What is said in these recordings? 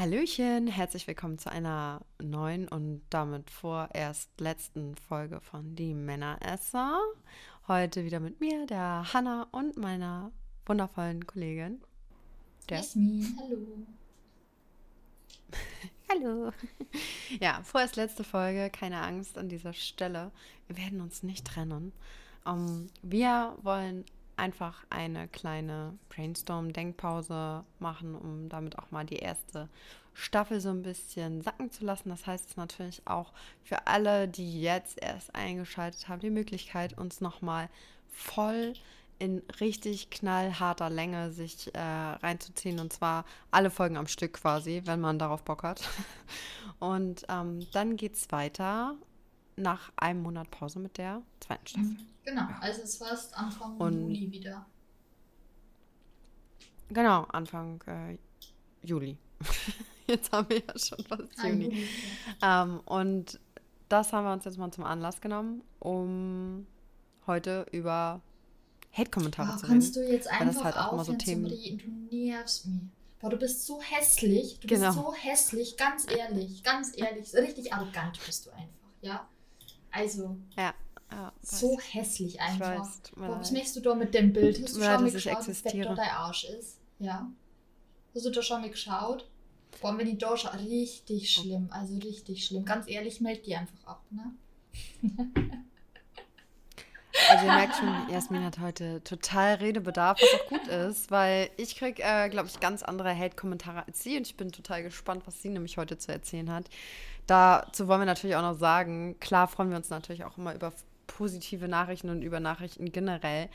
Hallöchen, herzlich willkommen zu einer neuen und damit vorerst letzten Folge von Die Männeresser. Heute wieder mit mir, der Hanna und meiner wundervollen Kollegin. Der Jasmin, hallo. hallo. Ja, vorerst letzte Folge, keine Angst an dieser Stelle. Wir werden uns nicht trennen. Um, ähm, wir wollen einfach eine kleine Brainstorm-Denkpause machen, um damit auch mal die erste Staffel so ein bisschen sacken zu lassen. Das heißt natürlich auch für alle, die jetzt erst eingeschaltet haben, die Möglichkeit, uns nochmal voll in richtig knallharter Länge sich äh, reinzuziehen. Und zwar alle Folgen am Stück quasi, wenn man darauf Bock hat. Und ähm, dann geht es weiter nach einem Monat Pause mit der zweiten Staffel. Mhm. Genau, ja. also es war erst Anfang Und, Juli wieder. Genau, Anfang äh, Juli. jetzt haben wir ja schon fast Juni. Juli. Ähm, und das haben wir uns jetzt mal zum Anlass genommen, um heute über Hate-Kommentare oh, zu reden. Kannst du jetzt einfach das halt auch mal so Themen... Reden? Du nervst mich. Boah, du bist so hässlich. Du genau. bist so hässlich, ganz ehrlich, ganz ehrlich. Richtig arrogant bist du einfach, ja? Also. Ja. Ja, so hässlich einfach. Weiß, was machst du da mit dem Bild? Hast du schon mal geschaut, wie fett da dein Arsch ist? Ja. Hast du da schon mal geschaut? Boah, wenn ich da schaue, richtig schlimm. Also richtig schlimm. Ganz ehrlich, meld die einfach ab, ne? Also ihr merkt schon, Jasmin hat heute total Redebedarf, was auch gut ist, weil ich kriege, äh, glaube ich, ganz andere Hate-Kommentare als sie und ich bin total gespannt, was sie nämlich heute zu erzählen hat. Dazu wollen wir natürlich auch noch sagen, klar freuen wir uns natürlich auch immer über positive Nachrichten und über Nachrichten generell,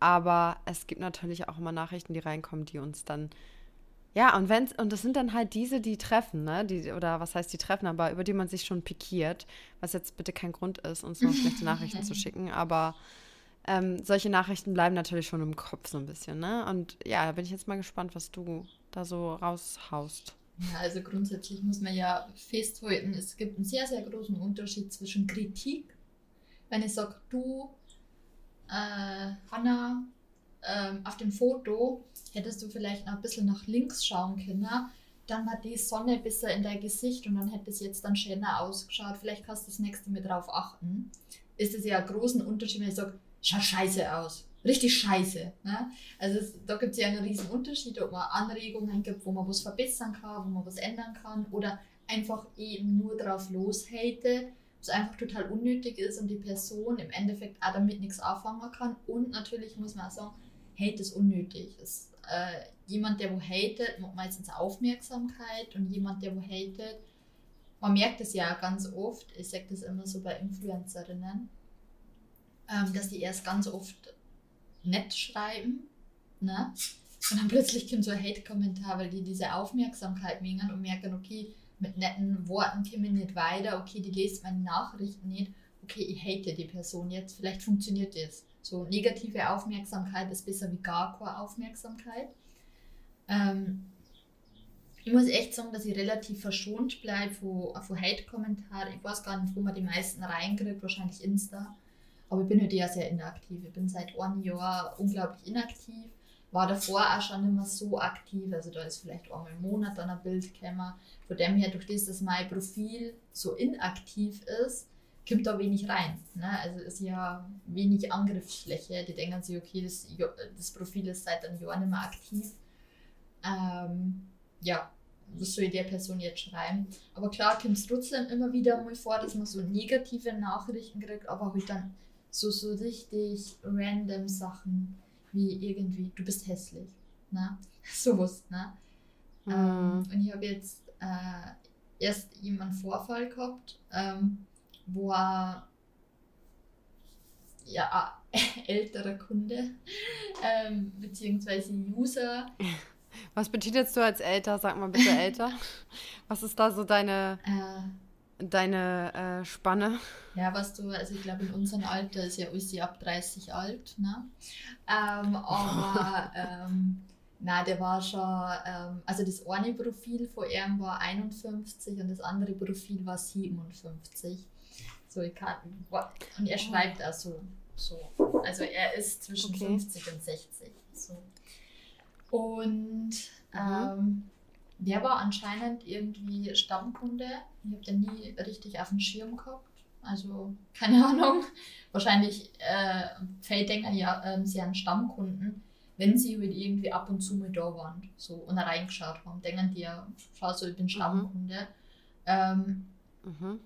aber es gibt natürlich auch immer Nachrichten, die reinkommen, die uns dann ja, und wenn und das sind dann halt diese, die treffen, ne? Die, oder was heißt die treffen, aber über die man sich schon pikiert, was jetzt bitte kein Grund ist, uns noch schlechte Nachrichten zu schicken. Aber ähm, solche Nachrichten bleiben natürlich schon im Kopf so ein bisschen, ne? Und ja, da bin ich jetzt mal gespannt, was du da so raushaust. Ja, also grundsätzlich muss man ja festhalten, es gibt einen sehr, sehr großen Unterschied zwischen Kritik. Wenn ich sage, du, äh, Hanna, ähm, auf dem Foto hättest du vielleicht noch ein bisschen nach links schauen können. Dann war die Sonne besser in dein Gesicht und dann hätte es jetzt dann schöner ausgeschaut. Vielleicht kannst du das nächste Mal drauf achten. Ist es ja ein großen Unterschied, wenn ich sage, schaut scheiße aus. Richtig scheiße. Ne? Also es, da gibt es ja einen riesen Unterschied, ob man Anregungen gibt, wo man was verbessern kann, wo man was ändern kann oder einfach eben nur drauf loshate, was einfach total unnötig ist und die Person im Endeffekt auch damit nichts anfangen kann. Und natürlich muss man auch sagen, Hate ist unnötig. Es, äh, jemand, der wo hatet, macht meistens Aufmerksamkeit und jemand, der wo hatet, man merkt es ja ganz oft, ich sage das immer so bei Influencerinnen, ähm, dass die erst ganz oft nett schreiben, ne? Und dann plötzlich kommt so ein Hate-Kommentar, weil die diese Aufmerksamkeit mengen und merken, okay, mit netten Worten kommen wir nicht weiter, okay, die lesen meine Nachrichten nicht, okay, ich hate die Person jetzt, vielleicht funktioniert das. So negative Aufmerksamkeit ist besser wie gar keine Aufmerksamkeit. Ähm, ich muss echt sagen, dass ich relativ verschont bleibe von, von Hate-Kommentaren. Ich weiß gar nicht, wo man die meisten reinkriegt, wahrscheinlich Insta. Aber ich bin halt eher sehr inaktiv. Ich bin seit einem Jahr unglaublich inaktiv. War davor auch schon immer so aktiv. Also da ist vielleicht einmal im Monat dann ein Bild gekommen. Von dem her, durch das, dass mein Profil so inaktiv ist, kommt da wenig rein. Ne? Also ist ja wenig Angriffsfläche. Die denken sich, okay, das, das Profil ist seit einem Jahr nicht mehr aktiv. Ähm, ja, was soll der Person jetzt schreiben? Aber klar kommt es trotzdem immer wieder mal vor, dass man so negative Nachrichten kriegt, aber halt dann so, so richtig random Sachen wie irgendwie, du bist hässlich. Ne? Sowas, ne? Mhm. Ähm, und ich habe jetzt äh, erst jemanden Vorfall gehabt, ähm, wo er ja, älterer Kunde ähm, beziehungsweise User. Was betitelst du als älter? Sag mal bitte älter. Was ist da so deine, äh, deine äh, Spanne? Ja, was du, also ich glaube in unserem Alter ist ja sie ab 30 alt, ne? Ähm, aber ähm, na, der war schon, ähm, also das eine Profil von ihm war 51 und das andere Profil war 57. So, ich kann, und er schreibt also so. Also er ist zwischen okay. 50 und 60. So. Und mhm. ähm, der war anscheinend irgendwie Stammkunde. Ich habe den nie richtig auf dem Schirm gehabt. Also, keine Ahnung. Wahrscheinlich äh, Felddenker ja ähm, sie an Stammkunden, wenn sie halt irgendwie ab und zu mal da waren so, und reingeschaut haben. Denken die ja, schau so, ich bin mhm. Stammkunde. Mhm. Ähm, mhm.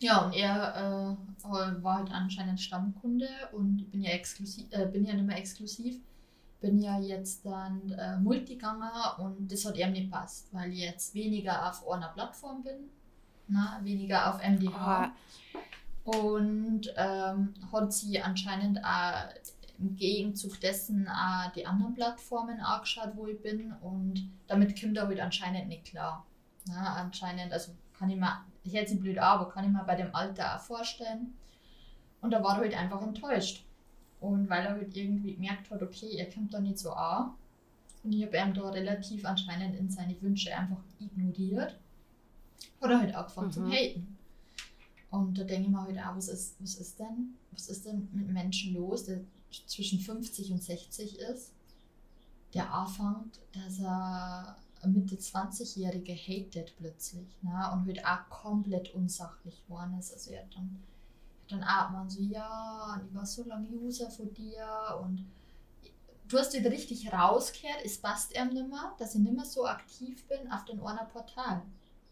Ja, und er äh, war halt anscheinend Stammkunde und ich bin ja exklusiv, äh, bin ja nicht mehr exklusiv, bin ja jetzt dann äh, Multiganger und das hat ihm nicht passt, weil ich jetzt weniger auf einer Plattform bin, na, weniger auf MDH. Oh. Und ähm, hat sie anscheinend auch im Gegenzug dessen auch die anderen Plattformen angeschaut, wo ich bin und damit kommt er halt anscheinend nicht klar. Na, anscheinend, also kann ich mir, ich hätte sie blöd aber kann ich mir bei dem Alter auch vorstellen. Und da war er halt einfach enttäuscht. Und weil er halt irgendwie gemerkt hat, okay, er kommt da nicht so an. Und ich habe ihn da relativ anscheinend in seine Wünsche einfach ignoriert. Hat er halt angefangen mhm. zu haten. Und da denke ich mir halt auch, was ist, was ist denn? Was ist denn mit Menschen los, der zwischen 50 und 60 ist, der anfängt, dass er Mitte 20-Jährige hatet plötzlich ne? und halt auch komplett unsachlich geworden ist. Also er hat dann, dann man so, ja, ich war so lange User von dir und du hast wieder richtig rausgehört, es passt ihm nicht mehr, dass ich nicht mehr so aktiv bin auf den Orner Portal.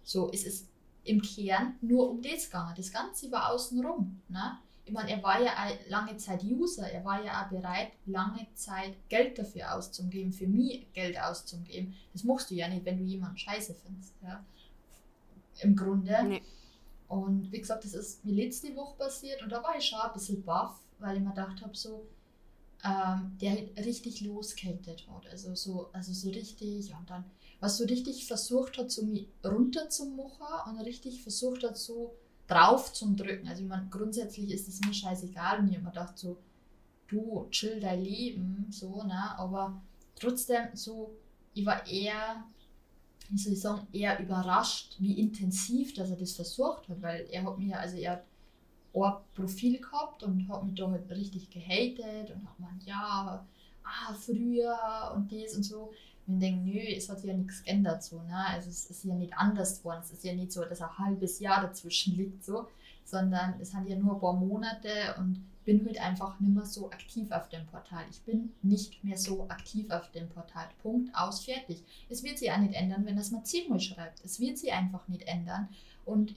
So, es ist im Kern nur um das gegangen. Das Ganze war außenrum. Ne? ich meine, er war ja lange Zeit User, er war ja auch bereit, lange Zeit Geld dafür auszugeben, für mich Geld auszugeben. Das machst du ja nicht, wenn du jemanden scheiße findest. Ja? Im Grunde. Nee. Und wie gesagt, das ist mir letzte Woche passiert und da war ich schon ein bisschen baff, weil ich mir gedacht habe, so, ähm, der richtig losgeltet hat. Also so, also so richtig und dann, was so richtig versucht hat, so mich runterzumachen und richtig versucht hat, so drauf zum Drücken. Also ich meine, grundsätzlich ist es mir scheißegal und ich habe mir gedacht so, du chill dein Leben, so, ne? Aber trotzdem so, ich war eher, ich sagen, eher überrascht, wie intensiv, dass er das versucht hat, weil er hat mir, also er hat ein Profil gehabt und hat mich da halt richtig gehatet und hat gemeint, ja, ah, früher und das und so. Und ich denke, nö, es hat sich ja nichts geändert so, ne? Also es ist ja nicht anders geworden. Es ist ja nicht so, dass ein halbes Jahr dazwischen liegt so, sondern es sind ja nur ein paar Monate und bin halt einfach nicht mehr so aktiv auf dem Portal. Ich bin nicht mehr so aktiv auf dem Portal. Punkt, aus, fertig. Es wird sich auch nicht ändern, wenn das mal zehnmal schreibt. Es wird sich einfach nicht ändern. Und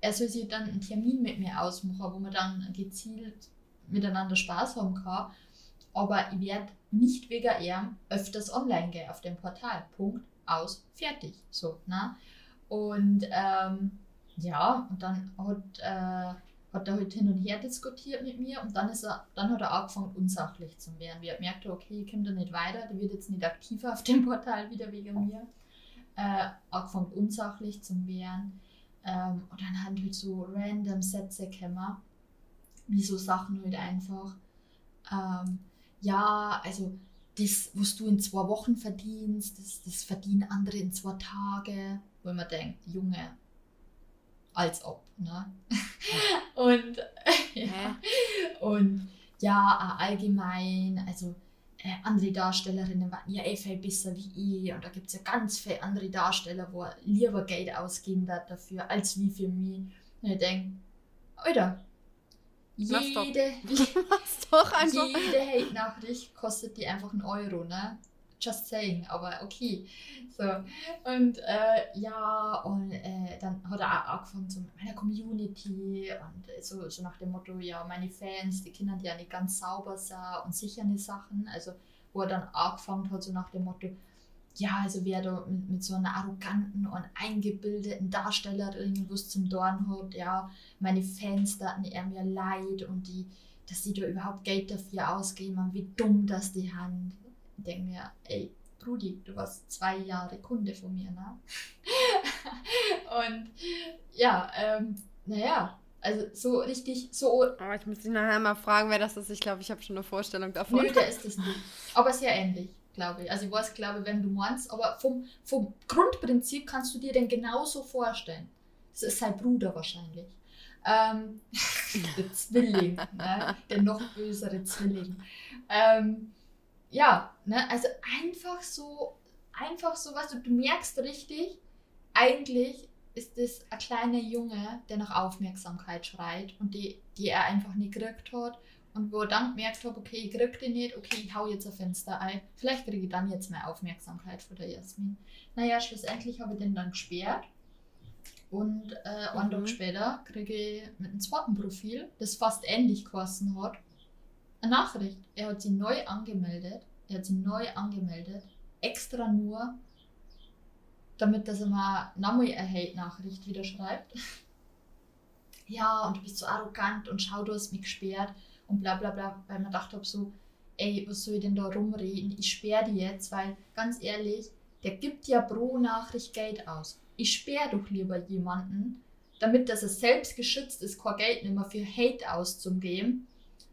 er soll sich dann einen Termin mit mir ausmachen, wo man dann gezielt miteinander Spaß haben kann aber ich werde nicht wegen ihm öfters online gehen auf dem Portal. Punkt, aus, fertig. So, ne? Und ähm, ja, und dann hat, äh, hat er halt hin und her diskutiert mit mir und dann, ist er, dann hat er angefangen, unsachlich zu werden. Wir merkte, okay, ich komme da nicht weiter, der wird jetzt nicht aktiver auf dem Portal wieder wegen mir. Äh, angefangen, unsachlich zu werden. Ähm, und dann haben halt so random Sätze gekommen, wie so Sachen halt einfach. Ähm, ja, also das, was du in zwei Wochen verdienst, das, das verdienen andere in zwei Tage. Wo man denkt, Junge, als ob, ne? und, ja, und ja, allgemein, also äh, andere Darstellerinnen waren ja eh viel besser wie ich und da gibt es ja ganz viele andere Darsteller, wo lieber Geld ausgeben wird dafür, als wie für mich. Und ich denke, Alter, jede, jede Hate-Nachricht kostet die einfach einen Euro, ne? Just saying, aber okay. So. Und äh, ja, und äh, dann hat er auch angefangen mit meiner Community und so, so nach dem Motto, ja, meine Fans, die Kinder, die ja nicht ganz sauber sind und sichere Sachen. Also, wo er dann angefangen hat, so nach dem Motto, ja, also wer da mit, mit so einer arroganten und eingebildeten Darstellerin was zum Dorn hat, ja, meine Fans da er mir leid und die, dass sie da überhaupt Geld dafür ausgeben und wie dumm das die Hand. Ich denke mir, ey, Brudi, du warst zwei Jahre Kunde von mir, ne? und ja, ähm, naja, also so richtig, so. Aber ich muss dich nachher mal fragen, wer das ist. Ich glaube, ich habe schon eine Vorstellung davon. Nö, der ist es nicht. Aber sehr ähnlich glaube ich. Also ich weiß, glaube wenn du meinst, aber vom, vom Grundprinzip kannst du dir den genauso vorstellen. Das ist sein Bruder wahrscheinlich. Ähm, der Zwilling, ne? der noch bösere Zwilling. Ähm, ja, ne? also einfach so, einfach so, was du, du merkst richtig, eigentlich ist das ein kleiner Junge, der nach Aufmerksamkeit schreit und die, die er einfach nie gekriegt hat. Und wo er dann gemerkt hat, okay, ich krieg die nicht, okay, ich hau jetzt ein Fenster ein. Vielleicht kriege ich dann jetzt mehr Aufmerksamkeit von der Jasmin. Naja, schlussendlich habe ich den dann gesperrt. Und äh, einen Tag mhm. später kriege ich mit einem zweiten Profil, das fast ähnlich geheißen hat, eine Nachricht. Er hat sie neu angemeldet. Er hat sie neu angemeldet. Extra nur, damit dass er mal nochmal eine Hate-Nachricht wieder schreibt. ja, und du bist so arrogant und schau, du hast mich gesperrt und bla bla bla, weil man dachte, so, ey, was soll ich denn da rumreden? Ich sperre die jetzt, weil ganz ehrlich, der gibt ja pro Nachricht Geld aus. Ich sperre doch lieber jemanden, damit dass er selbst geschützt ist, kein Geld nicht mehr für Hate auszugeben,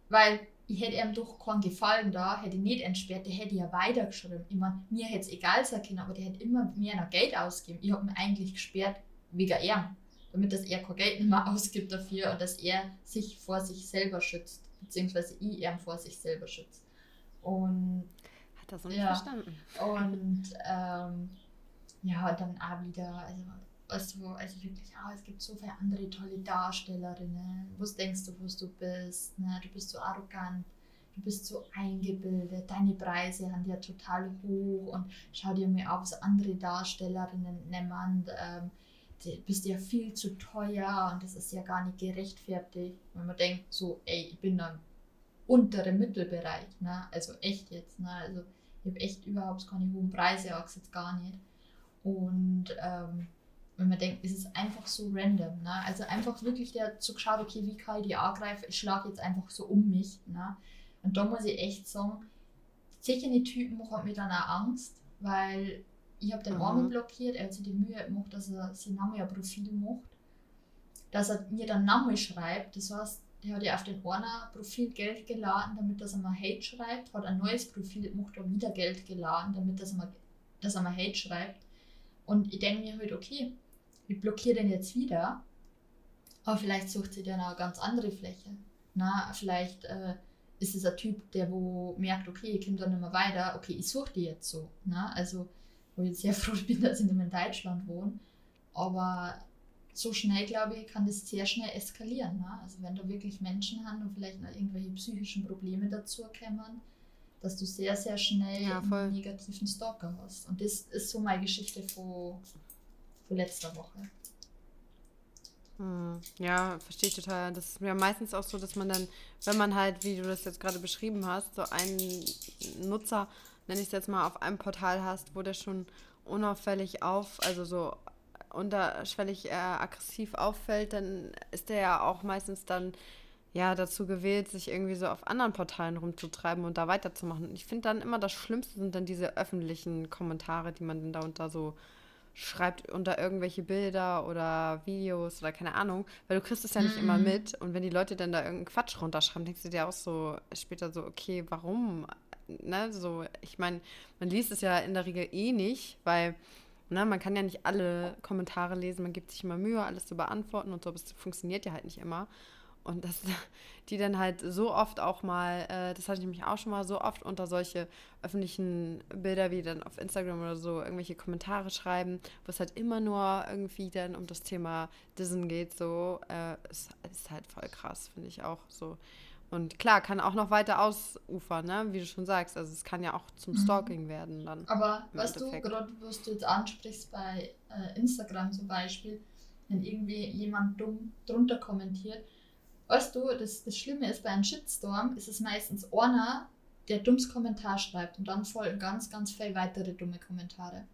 weil ich hätte ihm doch keinen Gefallen da, hätte nicht entsperrt, der hätte ja weitergeschrieben. Ich meine, mir hätte es egal sein können, aber der hätte immer mehr noch Geld ausgegeben. Ich habe ihn eigentlich gesperrt wegen ihm, damit dass er kein Geld mehr ausgibt dafür und dass er sich vor sich selber schützt, beziehungsweise ich ihn vor sich selber schützt. Und hat er so nicht ja, verstanden. Und ähm, ja, und dann auch wieder, also also, also wirklich, ah, es gibt so viele andere tolle Darstellerinnen. Was denkst du, wo du bist? Ne? Du bist so arrogant, du bist so eingebildet, deine Preise sind ja total hoch und schau dir mal auf, was andere Darstellerinnen nehmen. Ähm, du bist ja viel zu teuer und das ist ja gar nicht gerechtfertigt. Wenn man denkt, so, ey, ich bin dann untere Mittelbereich, ne? also echt jetzt. Ne? Also ich habe echt überhaupt keine hohen Preise, auch jetzt gar nicht. Und ähm, wenn man denkt, es ist einfach so random. Ne? Also einfach wirklich der zu geschaut, okay, wie kann ich die angreifen? Ich schlage jetzt einfach so um mich. Ne? Und da muss ich echt sagen, sicher die Typen machen mir dann auch Angst, weil ich habe den mhm. Arm blockiert, er hat sich die Mühe gemacht, dass er sein Name ein Profil macht, dass er mir dann Name schreibt. Das heißt, er hat ja auf den einer Profil Geld geladen, damit er mal Hate schreibt, hat ein neues Profil gemacht und wieder Geld geladen, damit er mal, dass er mal Hate schreibt. Und ich denke mir halt, okay, ich blockiere den jetzt wieder, aber vielleicht sucht sie dann eine ganz andere Fläche. Na, vielleicht äh, ist es ein Typ, der wo merkt, okay, ich komme dann nicht mehr weiter, okay, ich suche die jetzt so. Na? Also, wo ich jetzt sehr froh bin, dass ich nicht mehr in Deutschland wohne. Aber so schnell, glaube ich, kann das sehr schnell eskalieren. Ne? Also wenn da wirklich Menschen haben und vielleicht noch irgendwelche psychischen Probleme dazu kommen, dass du sehr, sehr schnell ja, einen negativen Stalker hast. Und das ist so meine Geschichte von letzter Woche. Hm, ja, verstehe ich total. Das ist ja meistens auch so, dass man dann, wenn man halt, wie du das jetzt gerade beschrieben hast, so einen Nutzer, nenne ich es jetzt mal, auf einem Portal hast, wo der schon unauffällig auf, also so unterschwellig äh, aggressiv auffällt, dann ist der ja auch meistens dann ja dazu gewählt, sich irgendwie so auf anderen Portalen rumzutreiben und da weiterzumachen. Ich finde dann immer das Schlimmste sind dann diese öffentlichen Kommentare, die man dann da unter so schreibt unter irgendwelche Bilder oder Videos oder keine Ahnung, weil du kriegst es ja nicht mm immer mhm. mit und wenn die Leute dann da irgendeinen Quatsch runterschreiben, denkst du dir auch so später so, okay, warum? Ne, so, ich meine, man liest es ja in der Regel eh nicht, weil ne, man kann ja nicht alle Kommentare lesen, man gibt sich immer Mühe, alles zu beantworten und so, aber es funktioniert ja halt nicht immer. Und dass die dann halt so oft auch mal, äh, das hatte ich nämlich auch schon mal, so oft unter solche öffentlichen Bilder wie dann auf Instagram oder so irgendwelche Kommentare schreiben, wo es halt immer nur irgendwie dann um das Thema Disney geht, so, äh, ist, ist halt voll krass, finde ich auch so. Und klar, kann auch noch weiter ausufern, ne? wie du schon sagst. Also es kann ja auch zum mhm. Stalking werden dann. Aber weißt du, gerade was du jetzt ansprichst bei äh, Instagram zum Beispiel, wenn irgendwie jemand dumm drunter kommentiert, Weißt du, das, das Schlimme ist, bei einem Shitstorm ist es meistens einer, der dummes Kommentar schreibt und dann folgen ganz, ganz viele weitere dumme Kommentare.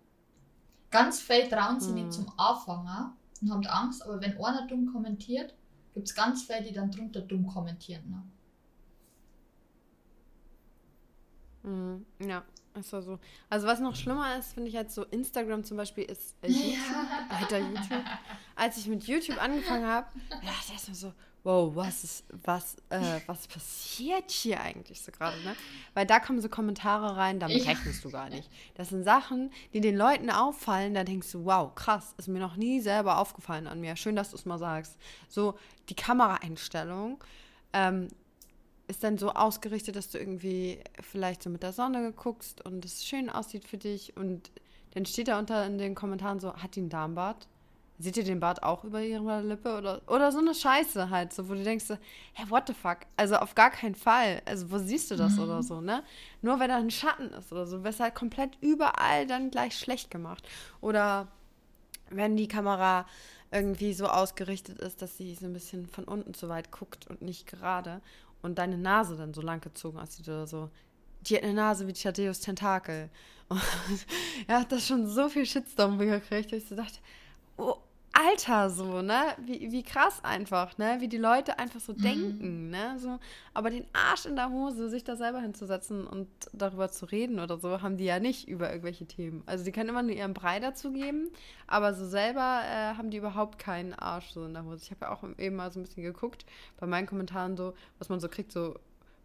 Ganz viele trauen sich hm. nicht zum Anfänger und haben Angst, aber wenn einer dumm kommentiert, gibt es ganz viele, die dann drunter dumm kommentieren. Ne? Mhm, ja, ist so. Also was noch schlimmer ist, finde ich halt so, Instagram zum Beispiel ist äh, YouTube, alter YouTube. Als ich mit YouTube angefangen habe, ja, da ist mir so, wow, was ist, was, äh, was passiert hier eigentlich so gerade, ne? Weil da kommen so Kommentare rein, damit ja. rechnest du gar nicht. Das sind Sachen, die den Leuten auffallen, da denkst du, wow, krass, ist mir noch nie selber aufgefallen an mir. Schön, dass du es mal sagst. So, die Kameraeinstellung ähm, ist dann so ausgerichtet, dass du irgendwie vielleicht so mit der Sonne guckst und es schön aussieht für dich und dann steht da unter in den Kommentaren so, hat die einen Darmbart? Seht ihr den Bart auch über ihrer Lippe? Oder, oder so eine Scheiße halt, so, wo du denkst, so, hey, what the fuck? Also auf gar keinen Fall. Also wo siehst du das mhm. oder so, ne? Nur wenn da ein Schatten ist oder so, wirst halt komplett überall dann gleich schlecht gemacht. Oder wenn die Kamera irgendwie so ausgerichtet ist, dass sie so ein bisschen von unten zu weit guckt und nicht gerade und deine Nase dann so lang gezogen aussieht oder so. Die hat eine Nase wie Thaddeus Tentakel. Und er hat das schon so viel Shitstorm gekriegt, dass ich so dachte, oh, Alter, so, ne? Wie, wie krass einfach, ne? Wie die Leute einfach so mhm. denken, ne? So, aber den Arsch in der Hose, sich da selber hinzusetzen und darüber zu reden oder so, haben die ja nicht über irgendwelche Themen. Also die können immer nur ihren Brei dazu geben, aber so selber äh, haben die überhaupt keinen Arsch so in der Hose. Ich habe ja auch eben mal so ein bisschen geguckt bei meinen Kommentaren so, was man so kriegt, so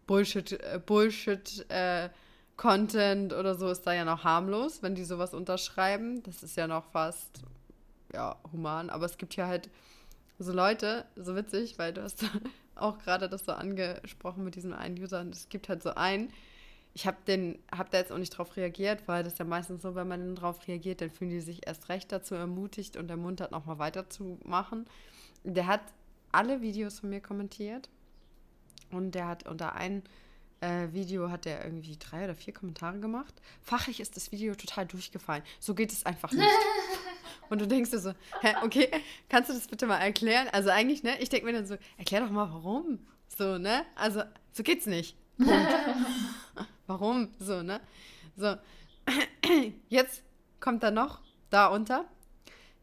Bullshit, äh, Bullshit, äh, Content oder so ist da ja noch harmlos, wenn die sowas unterschreiben. Das ist ja noch fast ja, human, aber es gibt ja halt so Leute, so witzig, weil du hast auch gerade das so angesprochen mit diesem einen User und es gibt halt so einen, ich habe den, habe da jetzt auch nicht drauf reagiert, weil das ist ja meistens so, wenn man drauf reagiert, dann fühlen die sich erst recht dazu ermutigt und ermuntert nochmal weiterzumachen. Der hat alle Videos von mir kommentiert und der hat unter ein äh, Video hat er irgendwie drei oder vier Kommentare gemacht. Fachlich ist das Video total durchgefallen. So geht es einfach nicht. Und du denkst dir so, hä, okay, kannst du das bitte mal erklären? Also eigentlich, ne, ich denke mir dann so, erklär doch mal, warum. So, ne? Also, so geht's nicht. Punkt. warum? So, ne? So. Jetzt kommt da noch da unter.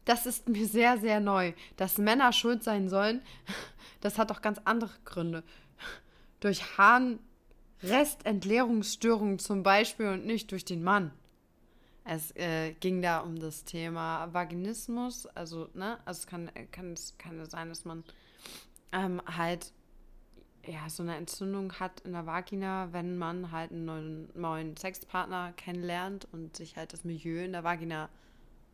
Das ist mir sehr, sehr neu. Dass Männer schuld sein sollen, das hat doch ganz andere Gründe. Durch Harnrestentleerungsstörungen zum Beispiel und nicht durch den Mann. Es äh, ging da um das Thema Vaginismus. Also, ne, also es kann, kann, kann sein, dass man ähm, halt ja, so eine Entzündung hat in der Vagina, wenn man halt einen neuen, neuen Sexpartner kennenlernt und sich halt das Milieu in der Vagina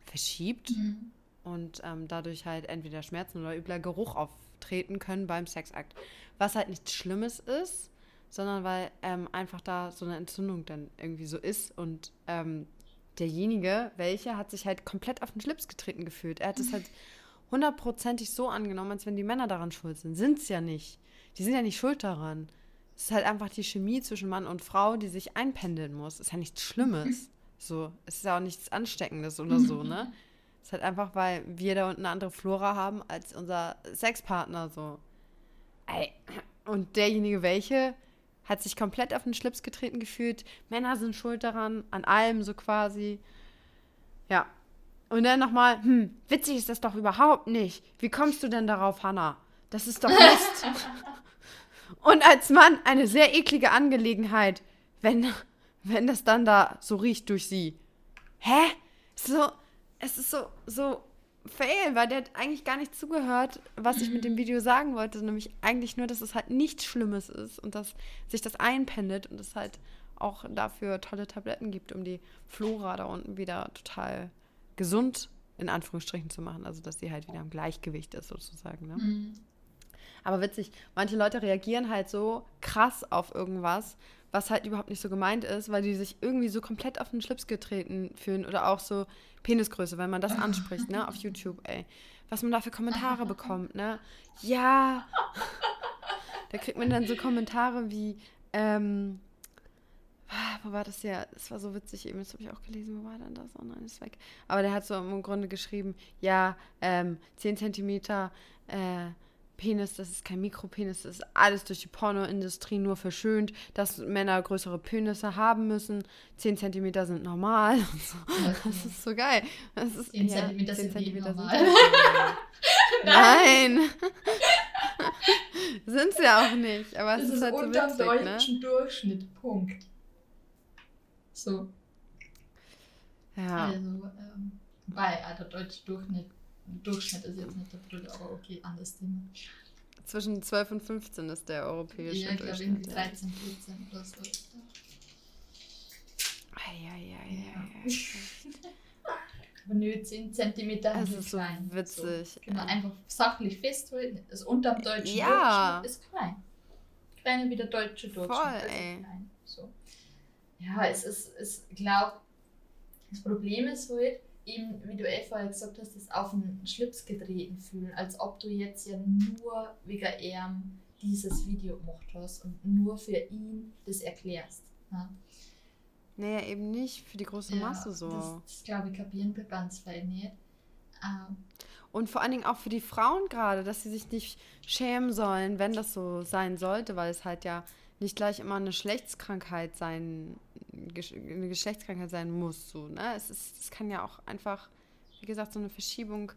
verschiebt mhm. und ähm, dadurch halt entweder Schmerzen oder übler Geruch auftreten können beim Sexakt. Was halt nichts Schlimmes ist, sondern weil ähm, einfach da so eine Entzündung dann irgendwie so ist und ähm, derjenige, welcher, hat sich halt komplett auf den Schlips getreten gefühlt. Er hat es halt hundertprozentig so angenommen, als wenn die Männer daran schuld sind. Sind es ja nicht. Die sind ja nicht schuld daran. Es ist halt einfach die Chemie zwischen Mann und Frau, die sich einpendeln muss. Ist ja nichts Schlimmes. So, es ist ja auch nichts Ansteckendes oder so, ne? Es ist halt einfach, weil wir da unten eine andere Flora haben als unser Sexpartner, so. Ey. Und derjenige, welche, hat sich komplett auf den Schlips getreten gefühlt. Männer sind schuld daran, an allem so quasi. Ja. Und dann nochmal, hm, witzig ist das doch überhaupt nicht. Wie kommst du denn darauf, Hannah? Das ist doch Mist. Und als Mann eine sehr eklige Angelegenheit, wenn, wenn das dann da so riecht durch sie. Hä? So, es ist so, so Fail, weil der hat eigentlich gar nicht zugehört, was ich mit dem Video sagen wollte, nämlich eigentlich nur, dass es halt nichts Schlimmes ist und dass sich das einpendelt und es halt auch dafür tolle Tabletten gibt, um die Flora da unten wieder total gesund in Anführungsstrichen zu machen, also dass sie halt wieder im Gleichgewicht ist sozusagen. Ne? Mhm. Aber witzig, manche Leute reagieren halt so krass auf irgendwas, was halt überhaupt nicht so gemeint ist, weil die sich irgendwie so komplett auf den Schlips getreten fühlen oder auch so Penisgröße, wenn man das anspricht, ne, auf YouTube, ey. Was man da für Kommentare bekommt, ne? Ja. Da kriegt man dann so Kommentare wie, ähm, wo war das ja? Das war so witzig eben, das habe ich auch gelesen. Wo war denn das? Oh nein, ist weg. Aber der hat so im Grunde geschrieben, ja, ähm, 10 Zentimeter, äh, Penis, das ist kein Mikropenis, das ist alles durch die Pornoindustrie nur verschönt, dass Männer größere Penisse haben müssen. 10 Zentimeter sind normal. So. Das ist so geil. Das ist, 10 ja, Zentimeter 10 sind Zentimeter normal. Sind normal. Nein. sind sie ja auch nicht. Aber es ist, ist halt so unter witzig, ne? deutschen ne? Durchschnitt. Punkt. So. Ja. Also, ähm, weil also deutsche Durchschnitt Durchschnitt ist jetzt nicht der Brille, aber okay, anderes Thema. Zwischen 12 und 15 ist der europäische ja, ich Durchschnitt. Glaube 13, 14 oder so. Eieieiei. Aber nö, 10 cm Das ist klein. so witzig. So, genau, einfach sachlich festhalten. Das unterm deutschen ja. Durchschnitt ist klein. Kleiner wie der deutsche Durchschnitt. Voll, ey. Klein. So. Ja, es ist, ich glaube, Das Problem ist halt, eben, wie du eh vorher gesagt hast, das auf den Schlips getreten fühlen, als ob du jetzt ja nur wegen ihm dieses Video gemacht hast und nur für ihn das erklärst. Ja. Naja, eben nicht für die große ja, Masse so. Das, das glaube ich, kapieren wir ganz viel nicht. Ähm, und vor allen Dingen auch für die Frauen gerade, dass sie sich nicht schämen sollen, wenn das so sein sollte, weil es halt ja nicht gleich immer eine Geschlechtskrankheit sein, eine Geschlechtskrankheit sein muss. So, ne? es, ist, es kann ja auch einfach, wie gesagt, so eine Verschiebung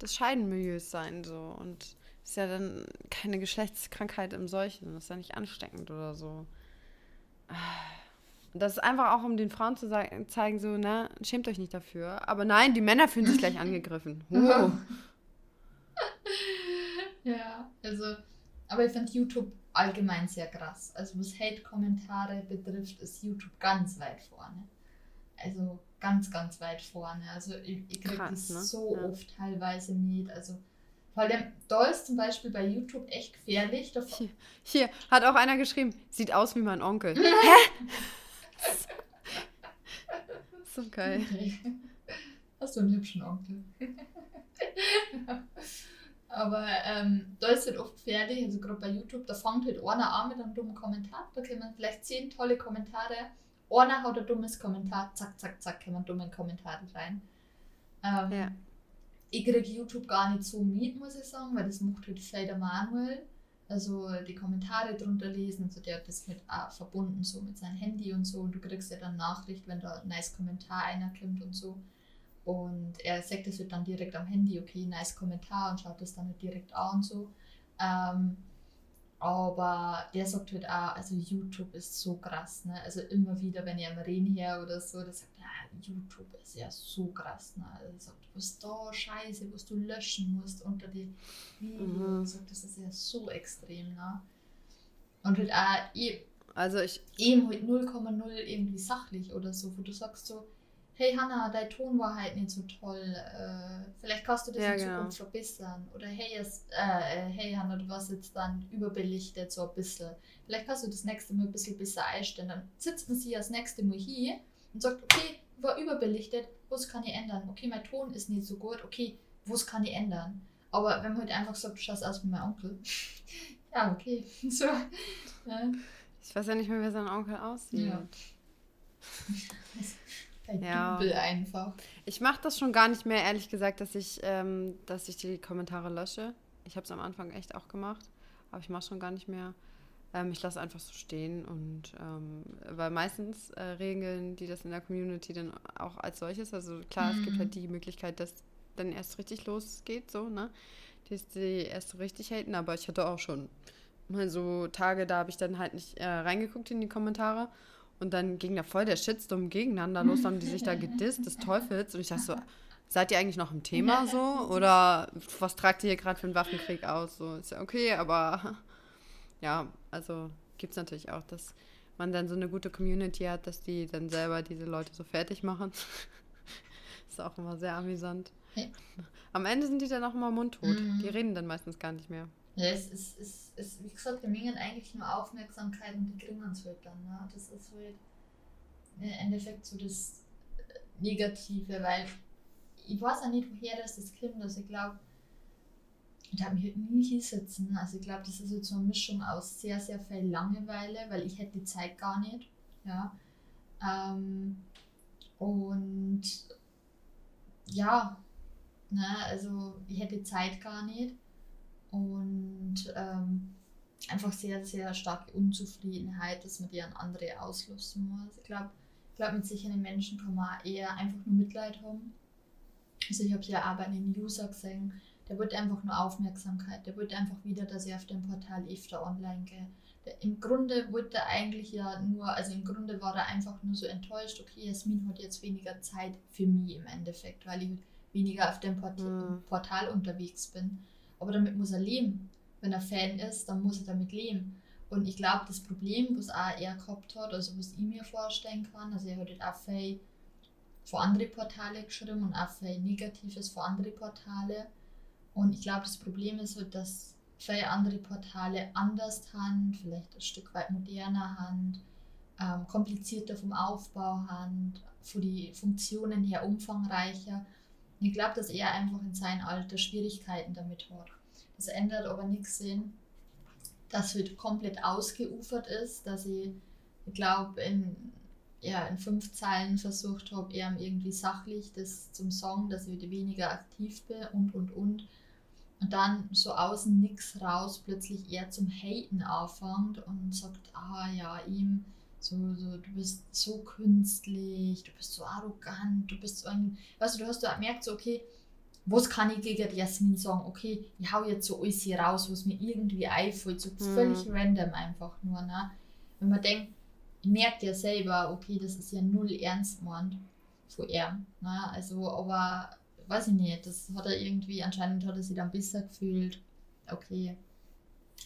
des Scheidenmilieus sein. So. Und es ist ja dann keine Geschlechtskrankheit im Solchen. Das ist ja nicht ansteckend oder so. Und das ist einfach auch, um den Frauen zu sagen, zeigen, so, ne, schämt euch nicht dafür. Aber nein, die Männer fühlen sich gleich angegriffen. Oh. ja, also, aber ich finde YouTube allgemein sehr krass. Also was Hate-Kommentare betrifft, ist YouTube ganz weit vorne. Also ganz, ganz weit vorne. Also ich, ich kriege das ne? so ja. oft teilweise mit. Also vor allem, da ist zum Beispiel bei YouTube echt gefährlich. Hier, hier, hat auch einer geschrieben, sieht aus wie mein Onkel. Hä? so geil. Okay. Hast du einen hübschen Onkel? Aber ähm, da ist halt oft fertig, also gerade bei YouTube, da fängt halt einer an mit einem dummen Kommentar. Da kommen vielleicht zehn tolle Kommentare. Einer hat ein dummes Kommentar, zack, zack, zack, kommen dumme Kommentare rein. Ähm, ja. Ich kriege YouTube gar nicht so mit, muss ich sagen, weil das macht halt viel der Manuel. Also die Kommentare drunter lesen, also der hat das mit ah, verbunden so mit seinem Handy und so. Und du kriegst ja dann Nachricht, wenn da ein nice Kommentar einer kommt und so. Und er sagt es dann direkt am Handy, okay, nice Kommentar und schaut das dann halt direkt an und so. Ähm, aber der sagt halt auch, also YouTube ist so krass, ne? Also immer wieder, wenn ich am Reden her oder so, der sagt, ja, YouTube ist ja so krass, ne? Also er sagt, was da Scheiße, was du löschen musst unter die Videos. Mhm. Sagt, das ist ja so extrem, ne? Und halt auch, also ich eben halt 0,0 irgendwie sachlich oder so, wo du sagst so, hey Hanna, dein Ton war halt nicht so toll, äh, vielleicht kannst du das ja, in genau. Zukunft verbessern. Oder hey, es, äh, hey Hanna, du warst jetzt dann überbelichtet so ein bisschen. Vielleicht kannst du das nächste Mal ein bisschen besser einstellen. Dann sitzt man sich das nächste Mal hier und sagt, okay, war überbelichtet, was kann ich ändern? Okay, mein Ton ist nicht so gut, okay, was kann ich ändern? Aber wenn man halt einfach sagt, du schaust aus wie mein Onkel, ja, okay. So, ja. Ich weiß ja nicht mehr, wie sein Onkel aussieht. Ja. ja. Dübel einfach. Ich mache das schon gar nicht mehr, ehrlich gesagt, dass ich, ähm, dass ich die Kommentare lösche. Ich habe es am Anfang echt auch gemacht, aber ich mache schon gar nicht mehr. Ähm, ich lasse einfach so stehen und ähm, weil meistens äh, regeln die das in der Community dann auch als solches. Also klar, mhm. es gibt halt mhm. die Möglichkeit, dass dann erst richtig losgeht, so, ne? Die, die erst so richtig haten, aber ich hatte auch schon mal so Tage, da habe ich dann halt nicht äh, reingeguckt in die Kommentare und dann ging da voll der Shitstorm gegeneinander los, haben die sich da gedisst, des Teufels. Und ich dachte so, seid ihr eigentlich noch im Thema so? Oder was tragt ihr hier gerade für einen Waffenkrieg aus? So, ist ja okay, aber ja, also gibt es natürlich auch, dass man dann so eine gute Community hat, dass die dann selber diese Leute so fertig machen. ist auch immer sehr amüsant. Ja. Am Ende sind die dann auch immer mundtot. Mhm. Die reden dann meistens gar nicht mehr. Ja, es ist, es ist, wie gesagt, die mengen eigentlich nur Aufmerksamkeit und die kriegen uns halt dann. Ne? Das ist halt im Endeffekt so das Negative, weil ich weiß auch nicht, woher das, das kommt. Also ich glaube, ich habe mich halt nie hinsetzen. Also ich glaube, das ist jetzt so eine Mischung aus sehr, sehr viel Langeweile, weil ich hätte die Zeit gar nicht. Ja. Ähm, und ja, ne, also ich hätte die Zeit gar nicht und ähm, einfach sehr, sehr starke Unzufriedenheit, dass man die an andere auslösen muss. Ich glaube, ich glaub, mit sicheren Menschen kann man eher einfach nur Mitleid haben. Also ich habe ja auch bei einem User gesehen, der wollte einfach nur Aufmerksamkeit, der wollte einfach wieder, dass ich auf dem Portal öfter online gehe. Der, Im Grunde wollte er eigentlich ja nur, also im Grunde war er einfach nur so enttäuscht, okay, Jasmin hat jetzt weniger Zeit für mich im Endeffekt, weil ich weniger auf dem Port mhm. Portal unterwegs bin. Aber damit muss er leben. Wenn er Fan ist, dann muss er damit leben. Und ich glaube, das Problem, was auch er gehabt hat, also was ich mir vorstellen kann, also er hat auch viel vor andere Portale geschrieben und auch viel Negatives vor andere Portale. Und ich glaube, das Problem ist halt, dass viele andere Portale anders haben, vielleicht ein Stück weit moderner haben. ähm, komplizierter vom Aufbau haben, von die Funktionen her umfangreicher. Ich glaube, dass er einfach in seinem Alter Schwierigkeiten damit hat. Das ändert aber nichts sehen, dass es komplett ausgeufert ist, dass ich, ich glaube, in, ja, in fünf Zeilen versucht habe, eher irgendwie sachlich das zum Song, dass ich weniger aktiv bin und und und. Und dann so außen nichts raus, plötzlich eher zum Haten anfängt und sagt, ah ja, ihm so, so, du bist so künstlich, du bist so arrogant, du bist so ein, weißt du, du hast du gemerkt, so, okay, was kann ich gegen Jasmin sagen? Okay, ich hau jetzt so alles hier raus, was mir irgendwie einfällt, so mhm. völlig random einfach nur, ne? Wenn man denkt, ich merke ja selber, okay, das ist ja null ernst gemeint von er, ne? Also, aber, weiß ich nicht, das hat er irgendwie, anscheinend hat er sich dann besser gefühlt, okay.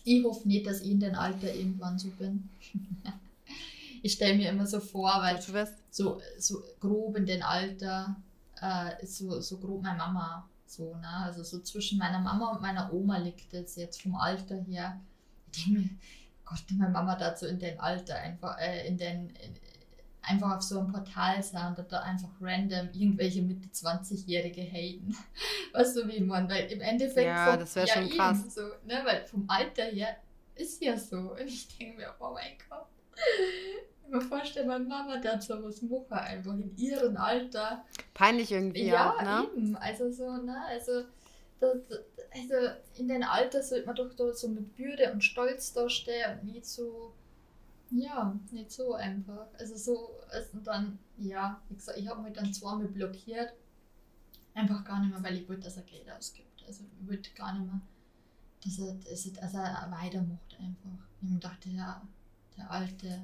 Ich hoffe nicht, dass ich in dem Alter irgendwann so bin. ich stelle mir immer so vor, weil so, so grob in dem Alter äh, ist so, so grob meine Mama. So, ne? Also so zwischen meiner Mama und meiner Oma liegt es jetzt vom Alter her. Ich denke mir, Gott, meine Mama dazu in dem Alter einfach, äh, in den, in, einfach auf so einem Portal sein und da einfach random irgendwelche Mitte 20-Jährige haten. Weißt du, wie man, weil im Endeffekt. Ja, vom, das wäre ja, schon krass. So, ne? Weil vom Alter her ist ja so. Und ich denke mir, oh mein Gott mir vorstellen, meine Mama da so was machen, einfach in ihrem Alter. Peinlich irgendwie ja, auch, ne? eben. Also so, ne, also, das, also in dem Alter sollte man doch da so mit Bürde und Stolz da stehen und nicht so, ja, nicht so einfach. Also so, also dann, ja, wie gesagt, ich habe mich dann zweimal blockiert. Einfach gar nicht mehr, weil ich wollte, dass er Geld ausgibt. Also ich wollte gar nicht mehr, dass er, dass er weitermacht einfach. Ich dachte, ja, der alte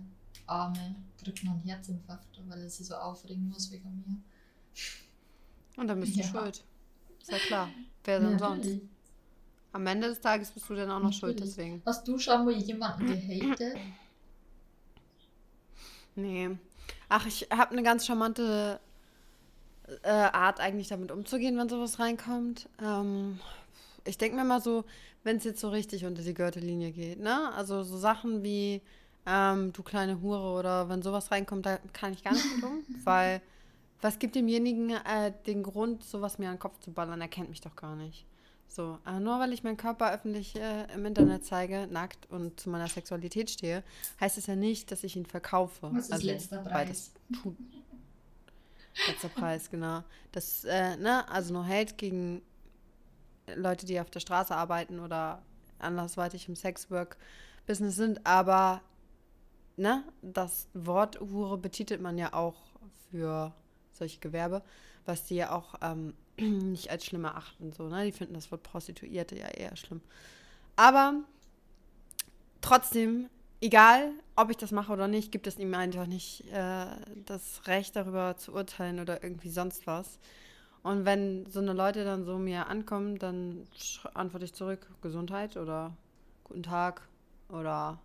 Arme kriegt noch einen Herzinfarkt, weil er sich so aufregen muss wegen mir. Und dann bist du ja. schuld. Ist ja klar. Wer denn ja, sonst? Am Ende des Tages bist du dann auch noch Natürlich. schuld, deswegen. Hast du schon mal jemanden gehatet? Nee. Ach, ich habe eine ganz charmante äh, Art, eigentlich damit umzugehen, wenn sowas reinkommt. Ähm, ich denke mir mal so, wenn es jetzt so richtig unter die Gürtellinie geht, ne? Also so Sachen wie ähm, du kleine Hure oder wenn sowas reinkommt, da kann ich gar nicht mit um, weil was gibt demjenigen äh, den Grund, sowas mir an den Kopf zu ballern? Er kennt mich doch gar nicht. So, äh, nur weil ich meinen Körper öffentlich äh, im Internet zeige, nackt und zu meiner Sexualität stehe, heißt es ja nicht, dass ich ihn verkaufe. Was ist also, letzter Preis? Tut, letzter Preis, genau. Das, äh, ne, also nur Hate gegen Leute, die auf der Straße arbeiten oder andersweitig im Sexwork-Business sind, aber ne, das Wort Hure betitelt man ja auch für solche Gewerbe, was die ja auch ähm, nicht als schlimm erachten. So, ne? Die finden das Wort Prostituierte ja eher schlimm. Aber trotzdem, egal ob ich das mache oder nicht, gibt es ihm einfach nicht äh, das Recht darüber zu urteilen oder irgendwie sonst was. Und wenn so eine Leute dann so mir ankommen, dann antworte ich zurück, Gesundheit oder guten Tag oder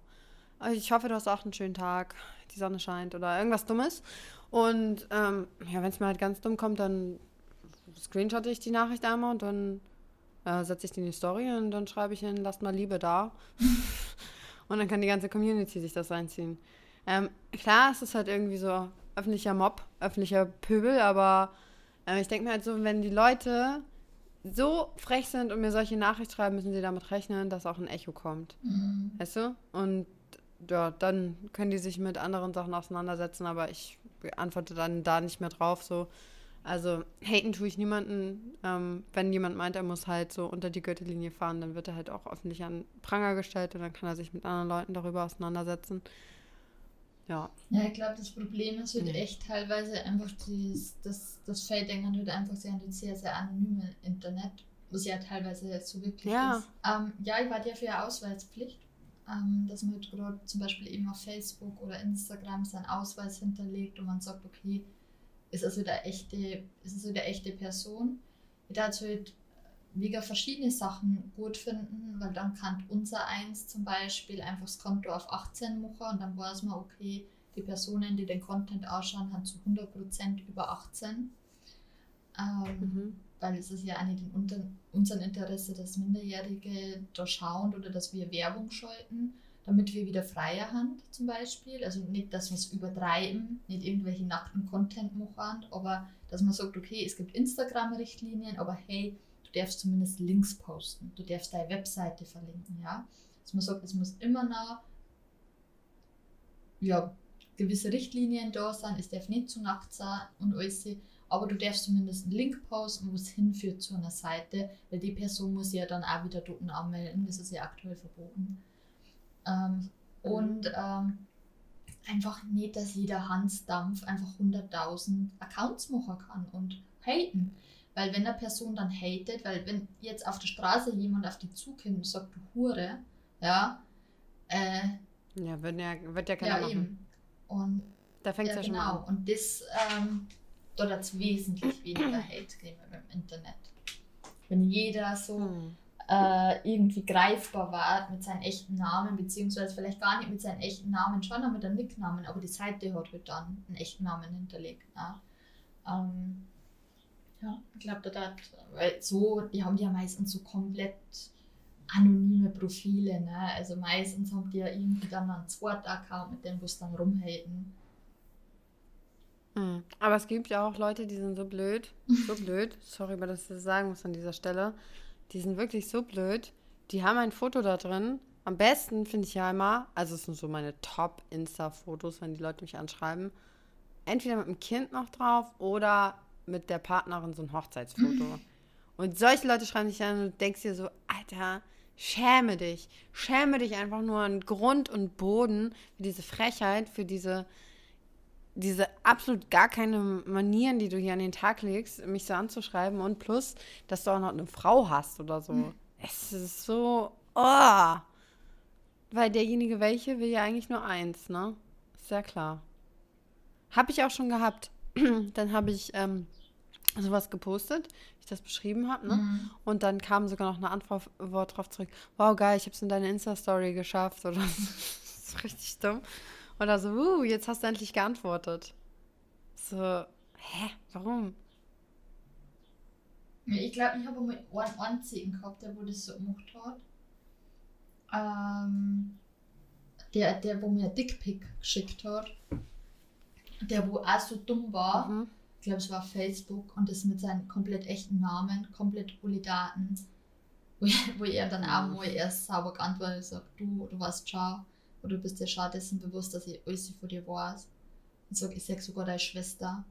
ich hoffe, du hast auch einen schönen Tag, die Sonne scheint oder irgendwas Dummes. Und ähm, ja, wenn es mir halt ganz dumm kommt, dann screenshotte ich die Nachricht einmal und dann äh, setze ich die in die Story und dann schreibe ich hin, lasst mal Liebe da. und dann kann die ganze Community sich das reinziehen. Ähm, klar, es ist halt irgendwie so öffentlicher Mob, öffentlicher Pöbel, aber äh, ich denke mir halt so, wenn die Leute so frech sind und mir solche Nachrichten schreiben, müssen sie damit rechnen, dass auch ein Echo kommt. Mhm. Weißt du? Und ja, dann können die sich mit anderen Sachen auseinandersetzen, aber ich antworte dann da nicht mehr drauf. So. Also, haten tue ich niemanden. Ähm, wenn jemand meint, er muss halt so unter die Gürtellinie fahren, dann wird er halt auch öffentlich an Pranger gestellt und dann kann er sich mit anderen Leuten darüber auseinandersetzen. Ja. Ja, ich glaube, das Problem ist halt mhm. echt teilweise einfach, dieses, das, das dann halt einfach sehr, sehr, sehr anonyme Internet, was ja teilweise jetzt so wirklich ja. ist. Ähm, ja, ich war ja für Ausweispflicht ähm, dass man halt gerade zum Beispiel eben auf Facebook oder Instagram seinen Ausweis hinterlegt und man sagt, okay, ist es wieder echte, ist es wieder echte Person. Ich darf halt mega verschiedene Sachen gut finden, weil dann kann unser eins zum Beispiel einfach das Konto auf 18 machen und dann weiß man, okay, die Personen, die den Content ausschauen, haben zu 100% über 18. Ähm, mhm weil es ist ja nicht in unserem Interesse, dass Minderjährige da schauen oder dass wir Werbung schalten. damit wir wieder freie Hand zum Beispiel. Also nicht, dass wir es übertreiben, nicht irgendwelche nackten Content machen, aber dass man sagt, okay, es gibt Instagram-Richtlinien, aber hey, du darfst zumindest Links posten, du darfst deine Webseite verlinken, ja. Dass man sagt, es muss immer noch ja, gewisse Richtlinien da sein, es darf nicht zu nackt sein und alles, aber du darfst zumindest einen Link posten, wo es hinführt zu einer Seite, weil die Person muss ja dann auch wieder dort anmelden, das ist ja aktuell verboten. Ähm, mhm. Und ähm, einfach nicht, dass jeder Hansdampf einfach 100.000 Accounts machen kann und haten. Weil wenn eine Person dann hatet, weil wenn jetzt auf der Straße jemand auf die zukommt und sagt, du Hure, ja, äh, ja, wird ja, wird ja keiner ja, machen. Eben. Und da fängt es ja, ja, schon genau. an. Und das, ähm, dort hat es wesentlich weniger Hate gegeben im Internet. Wenn jeder so hm. äh, irgendwie greifbar war mit seinem echten Namen, beziehungsweise vielleicht gar nicht mit seinem echten Namen, schon auch mit einem Nicknamen, aber die Seite hat halt dann einen echten Namen hinterlegt. Ne? Ähm, ja, ich glaube, da hat, weil so, die haben ja meistens so komplett anonyme Profile, ne? Also meistens haben die ja irgendwie dann einen zweiten Account, mit dem es dann rumhalten. Hm. Aber es gibt ja auch Leute, die sind so blöd, so blöd, sorry, aber dass ich das sagen muss an dieser Stelle, die sind wirklich so blöd, die haben ein Foto da drin. Am besten finde ich ja immer, also es sind so meine Top-Insta-Fotos, wenn die Leute mich anschreiben, entweder mit dem Kind noch drauf oder mit der Partnerin so ein Hochzeitsfoto. Und solche Leute schreiben sich an und denkst dir so, Alter, schäme dich. Schäme dich einfach nur an Grund und Boden für diese Frechheit, für diese, diese absolut gar keine Manieren, die du hier an den Tag legst, mich so anzuschreiben. Und plus, dass du auch noch eine Frau hast oder so. Mhm. Es ist so, oh. Weil derjenige welche will ja eigentlich nur eins, ne? Ist ja klar. Hab ich auch schon gehabt. Dann habe ich ähm, sowas gepostet, wie ich das beschrieben habe. Ne? Mhm. Und dann kam sogar noch eine Antwort drauf zurück. Wow, geil, ich habe es in deine Insta-Story geschafft. Oder das ist richtig dumm. Oder so, uh, jetzt hast du endlich geantwortet. So, hä, warum? Ich glaube, ich habe mal einen einzigen gehabt, der wo das so gemacht hat. Ähm, der, der, wo mir Dickpick geschickt hat. Der, wo auch so dumm war. Mhm ich glaube, es war Facebook und das mit seinem komplett echten Namen, komplett alle Daten, wo, wo er dann auch mal erst sauber geantwortet sagt, du, du warst schau oder du bist dir schau dessen bewusst, dass ich alles von dir weiß. Ich sage, ich sag sogar deine Schwester,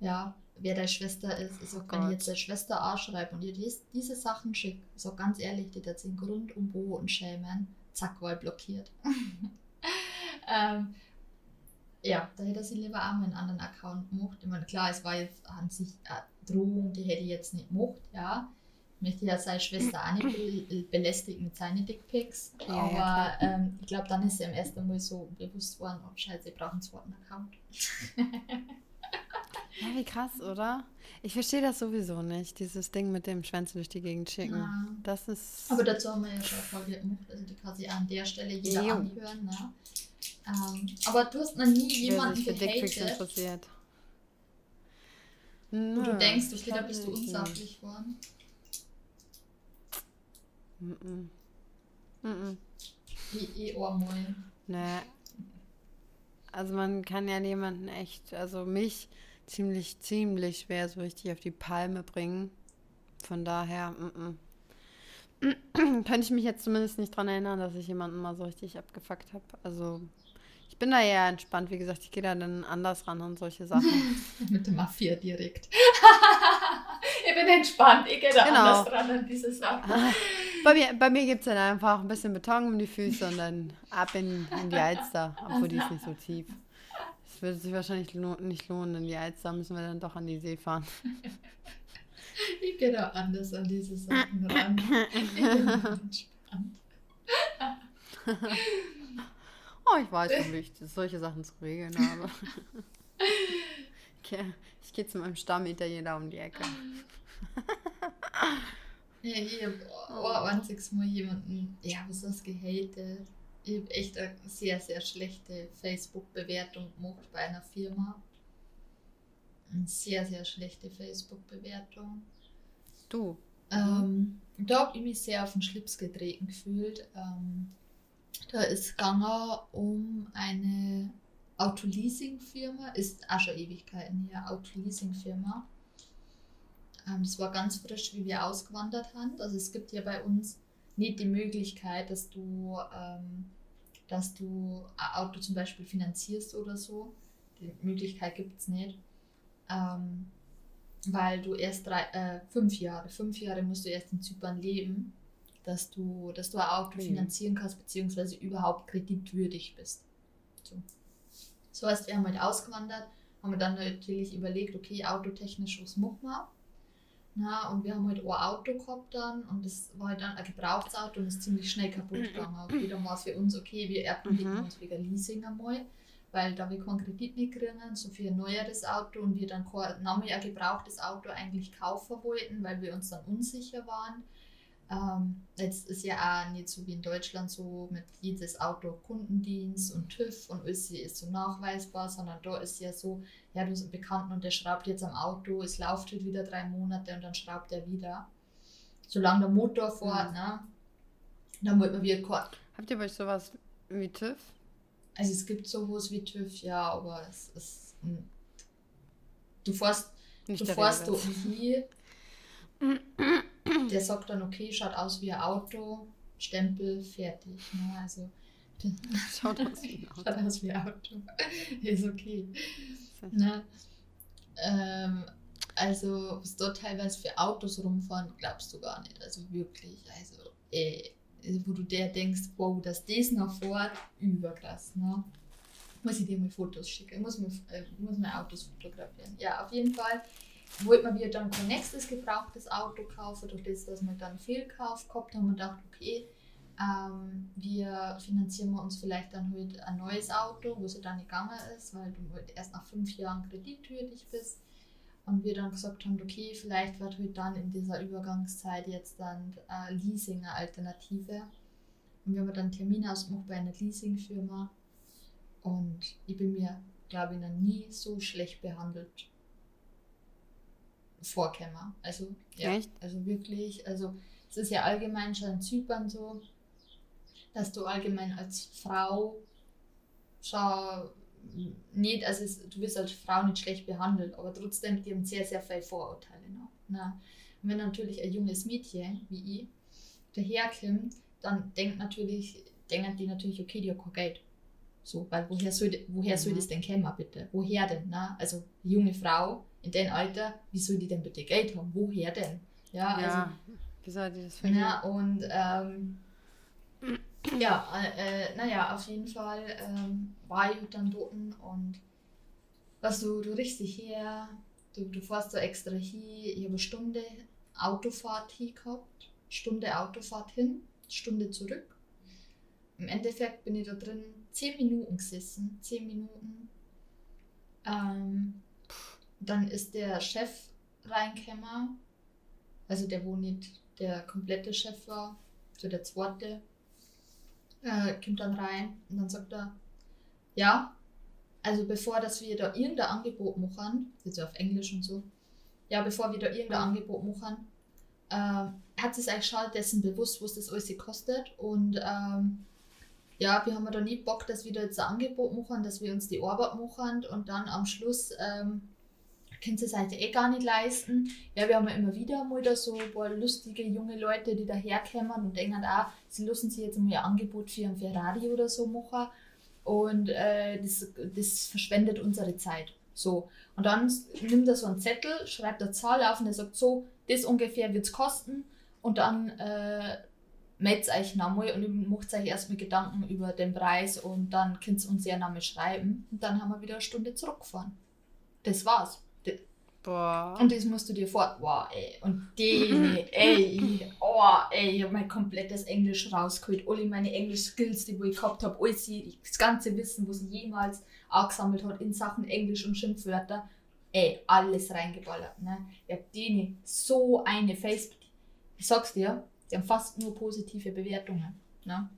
ja, wer deine Schwester ist. Ich sage, oh wenn ich jetzt deine Schwester anschreibe und ihr dies, diese Sachen schickt, ich sage ganz ehrlich, die hat den Grund und Boden schämen, zack, war blockiert. ähm, ja, da hätte er sich lieber auch mal einen anderen Account gemacht. Ich meine, klar, es war jetzt an sich eine Drohung, die hätte ich jetzt nicht gemacht, ja. Ich möchte ja seine Schwester auch nicht belästigen mit seinen Dickpics. Ja, aber ja, ähm, ich glaube, dann ist er im ersten Mal so bewusst worden, oh scheiße, ich brauche einen zweiten Account. ja, wie krass, oder? Ich verstehe das sowieso nicht, dieses Ding mit dem Schwänze durch die Gegend schicken. Ja. Das ist. Aber dazu haben wir ja schon eine Folge gemacht, also die sich an der Stelle jeder jo. anhören. Ne? Ähm, aber du hast noch nie jemanden gehatet, interessiert. Wo du denkst, okay, da bist du unsachlich geworden. Mm -mm. Mm I, I Nee. Also man kann ja jemanden echt, also mich ziemlich, ziemlich schwer so richtig auf die Palme bringen. Von daher, mm könnte ich mich jetzt zumindest nicht dran erinnern, dass ich jemanden mal so richtig abgefuckt habe. Also ich bin da eher entspannt, wie gesagt, ich gehe da dann anders ran und solche Sachen. Mit der Mafia direkt. ich bin entspannt, ich gehe da genau. anders ran an diese Sachen. Bei mir, bei mir gibt es dann einfach ein bisschen Beton um die Füße und dann ab in, in die Alster, obwohl die ist nicht so tief. Es würde sich wahrscheinlich nicht lohnen, in die Alster müssen wir dann doch an die See fahren. Ich gehe da anders an diese Sachen ran. Ich bin entspannt. Oh, ich weiß nicht, wie ich solche Sachen zu regeln habe. Ich gehe zu meinem Stammitaliener um die Ecke. Ja, ich habe oh, 20 Mal jemanden, ja, was das gehatet? Ich habe echt eine sehr, sehr schlechte Facebook-Bewertung gemacht bei einer Firma. Eine sehr, sehr schlechte Facebook-Bewertung. Du? Ähm, da habe ich mich sehr auf den Schlips getreten gefühlt. Ähm, Da ist gegangen um eine Autoleasing-Firma, ist auch schon Ewigkeiten her, Autoleasing-Firma. Ähm, das war ganz frisch, wie wir ausgewandert haben. Also es gibt ja bei uns nicht die Möglichkeit, dass du, ähm, dass du ein Auto zum Beispiel finanzierst oder so. Die Möglichkeit gibt es nicht. Ähm, weil du erst drei, äh, fünf Jahre, fünf Jahre musst du erst in Zypern leben, dass du, dass du ein Auto Mhm. finanzieren kannst, beziehungsweise überhaupt kreditwürdig bist. So. So heißt, wir haben halt ausgewandert, haben wir dann natürlich überlegt, okay, autotechnisch, was machen wir? Na, und wir haben halt ein Auto gehabt dann und das war halt dann ein Gebrauchsauto und ist ziemlich schnell kaputt gegangen. Okay, dann war es für uns okay, wir erkundigen Mhm. uns wegen Leasing einmal, weil da wir keinen Kredit nicht kriegen, so für ein neueres Auto und wir dann kein nochmal ein gebrauchtes Auto eigentlich kaufen wollten, weil wir uns dann unsicher waren. Ähm, jetzt ist ja auch nicht so wie in Deutschland so mit jedes Auto Kundendienst und TÜV und alles ist so nachweisbar, sondern da ist ja so, ja, du hast einen Bekannten und der schraubt jetzt am Auto, es läuft halt wieder drei Monate und dann schraubt er wieder. Solange der Motor fährt, Mhm. ne? Dann wollte man wieder kein- Habt ihr bei euch sowas wie TÜV? Also es gibt sowas wie TÜV, ja, aber es ist. Du fährst, Nicht du fährst da hier, der sagt dann, okay, schaut aus wie ein Auto, Stempel, fertig. Ne? Also Schaut aus wie ein Auto. schaut aus wie ein Auto. Ist okay. Ne? Ähm, also, was dort teilweise für Autos rumfahren, glaubst du gar nicht. Also wirklich. Also, ey, wo du dir denkst, wow, dass das noch fährt, überkrass. Ne? Muss ich dir mal Fotos schicken. Muss mir, äh, muss mir Autos fotografieren. Ja, auf jeden Fall wollte man wieder dann kein nächstes gebrauchtes Auto kaufen, durch das, dass wir dann Fehlkauf gehabt haben und gedacht, okay, ähm, wir finanzieren wir uns vielleicht dann halt ein neues Auto, wo es dann gegangen ist, weil du halt erst nach fünf Jahren kreditwürdig bist. Und wir dann gesagt haben, okay, vielleicht wird halt dann in dieser Übergangszeit jetzt dann äh, Leasing eine Alternative. Und wir haben dann einen Termin ausgemacht bei einer Leasingfirma. Und ich bin mir, glaube ich, noch nie so schlecht behandelt vorkämmer. Also, ja, Echt? also wirklich, also es ist ja allgemein schon in Zypern so, dass du allgemein als Frau schon nicht, also es, du wirst als Frau nicht schlecht behandelt, aber trotzdem, die haben sehr, sehr viele Vorurteile noch. Ne? Und wenn natürlich ein junges Mädchen wie ich daherkommt, dann denkt natürlich, denken die natürlich, okay, die hat kein Geld. So, weil woher soll, woher soll Mhm. das denn kommen, bitte? Woher denn? Ne? Also, junge Frau in dem Alter, wie soll die denn bitte Geld haben? Woher denn? Ja, also, Ja, wie soll die das finden? ja, und ähm, ja, äh, naja, auf jeden Fall ähm, war ich dann dort und was du, du richtig her, du, du fährst da extra hin, ich habe eine Stunde Autofahrt hier gehabt, Stunde Autofahrt hin, Stunde zurück. Im Endeffekt bin ich da drin 10 Minuten gesessen, 10 Minuten. Ähm, dann ist der Chef reingekommen, also der wo nicht der komplette Chef war, so der zweite, äh, kommt dann rein und dann sagt er, ja, also bevor dass wir da irgendein Angebot machen, jetzt auf Englisch und so, ja, bevor wir da irgendein Angebot machen, ähm, hat sich eigentlich schon dessen bewusst, was das alles kostet und ähm, ja, wir haben da nie Bock, dass wir da jetzt ein Angebot machen, dass wir uns die Arbeit machen und dann am Schluss ähm, können sie es halt eh gar nicht leisten. Ja, wir haben ja immer wieder mal da so ein paar lustige junge Leute, die daherkommen und denken auch, sie lassen sich jetzt mal ein Angebot für einen Ferrari oder so machen und äh, das, das verschwendet unsere Zeit. So. Und dann nimmt er so einen Zettel, schreibt eine Zahl auf und er sagt so, das ungefähr wird es kosten und dann äh, meldet euch nochmal und macht euch erstmal Gedanken über den Preis und dann könnt ihr uns ja Name schreiben und dann haben wir wieder eine Stunde zurückgefahren. Das war's. Boah. Und das musst du dir vor. Wow, ey. Und die, ey, oh, ey, ich hab mein komplettes Englisch rausgeholt. Alle meine Englisch-Skills, die wo ich gehabt habe, alles, die- das ganze Wissen, was ich jemals angesammelt hat in Sachen Englisch und Schimpfwörter, ey, alles reingeballert. Ne? Ich hab denen so eine Facebook. Ich sag's dir, die haben fast nur positive Bewertungen. Ne?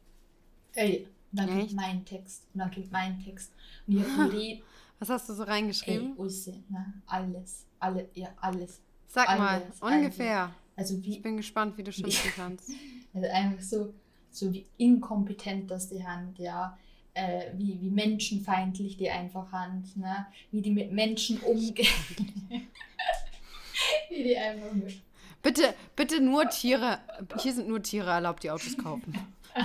Ey, dann kommt Echt? mein Text. Und dann kommt mein Text. Und ich hab die Was hast du so Ey, reingeschrieben? alles, ne? Alles, alle, ja, alles. Sag mal, alles, ungefähr. Also Ich wie, bin gespannt, wie du schimpfen kannst. also einfach so, so wie inkompetent das die Hand, ja, äh, wie, wie menschenfeindlich die einfach Hand, ne? wie die mit Menschen umgehen. wie die einfach mit. Bitte, bitte nur Tiere, hier sind nur Tiere erlaubt, die Autos kaufen.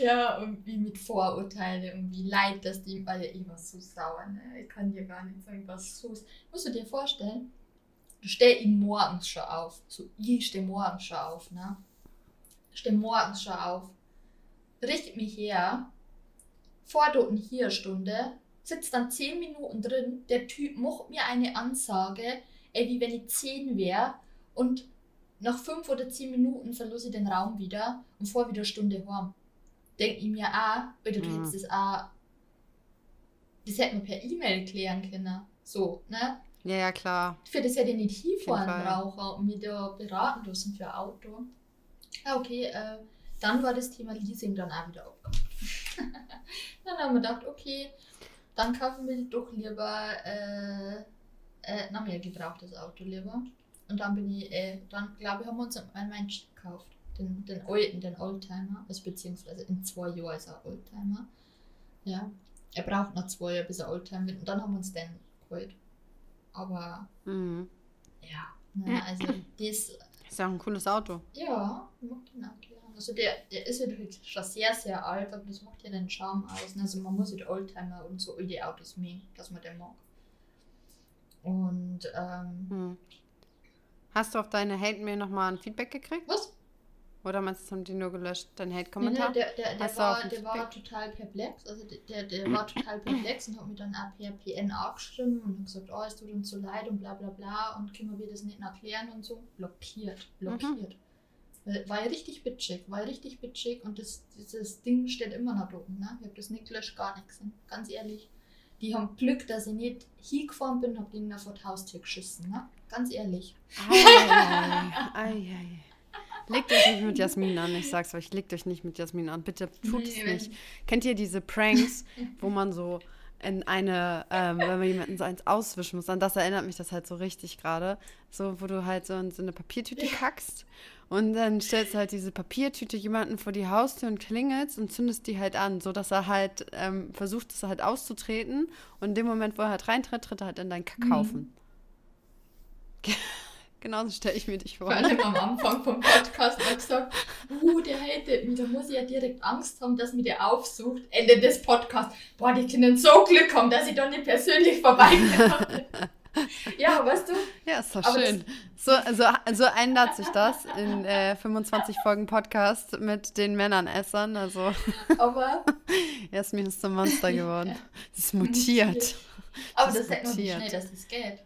ja, und wie mit Vorurteile und wie leid das die, ich war so sauer, ne? Ich kann dir gar nicht sagen, was so ist. Musst du dir vorstellen, du stehst ihn morgens schon auf. So, ich stehe morgens schon auf, ne? Stehe morgens schon auf. Richtet mich her, vor dort hier Stunde, sitzt dann zehn Minuten drin, der Typ macht mir eine Ansage, ey, wie wenn ich zehn wäre und nach fünf oder zehn Minuten verlose ich den Raum wieder und vor wieder eine Stunde heim. Denke ich mir auch, oder du mhm. hättest das auch, das hätte man per E-Mail klären können. So, ne? Ja, ja, klar. Für das hätte ich nicht hinfahren brauchen und mich da beraten lassen für ein Auto. Ja, okay, äh, dann war das Thema Leasing dann auch wieder aufgekommen. dann haben wir gedacht, okay, dann kaufen wir doch lieber äh, äh, na, mir gebrauchtes Auto lieber. Und dann bin ich, äh, dann glaube ich, haben wir uns einen Mensch gekauft. Den, den alten, den Oldtimer. Also beziehungsweise in zwei Jahren ist er Oldtimer. Ja. Er braucht noch zwei Jahre, bis er Oldtimer wird. Und dann haben wir uns den geholt. Aber mhm. ja, ne, also das. Ist ja auch ein cooles Auto. Ja, macht den auch gerne. Also der, der ist ja schon sehr, sehr alt, aber das macht ja den Charme aus. Also man muss mit Oldtimer und so alte Autos mögen, dass man den mag. Und ähm, hm. Hast du auf deine Hate-Mail nochmal ein Feedback gekriegt? Was? Oder meinst du, haben die nur gelöscht, dein Hate-Kommentar? Nee, nee, der, der, der, war, der war total perplex. Also der, der war total perplex und hat mir dann auch per PN angeschrieben und hat gesagt, oh, es tut uns so leid und bla bla bla und können wir das nicht erklären und so. Blockiert, blockiert. Mhm. War ja richtig bitchig, war ja richtig bitchig und das, dieses Ding steht immer noch oben. Ne? Ich habe das nicht gelöscht, gar nichts. Ganz ehrlich. Die haben Glück, dass ich nicht hingefahren bin, hab den vor die Haustür geschissen. Ne? Ganz ehrlich. Ei, ei, ei. Legt euch nicht mit Jasmin an, ich sag's euch, legt euch nicht mit Jasmin an. Bitte tut es nicht. Kennt ihr diese Pranks, wo man so in eine, ähm, wenn man jemanden so eins auswischen muss, an das erinnert mich das halt so richtig gerade. So, wo du halt so in so eine Papiertüte kackst und dann stellst du halt diese Papiertüte jemanden vor die Haustür und klingelst und zündest die halt an, sodass er halt ähm, versucht, es halt auszutreten. Und in dem Moment, wo er halt reintritt, tritt er halt in deinen Kackhaufen. Mhm. Genauso stelle ich mir dich vor. Vor allem am Anfang vom Podcast hat gesagt, uh, der hatet mich, da muss ich ja direkt Angst haben, dass mir der aufsucht. Ende des Podcasts. Boah, die können so Glück haben, dass ich da nicht persönlich vorbeikomme. ja, weißt du? Ja, ist doch schön. So, so, so ändert sich das in äh, 25 Folgen Podcast mit den Männern-Essern. Also. Aber. Jasmin ist zum Monster geworden. Sie ist mutiert. Aber das zeigt noch nicht schnell, dass das geht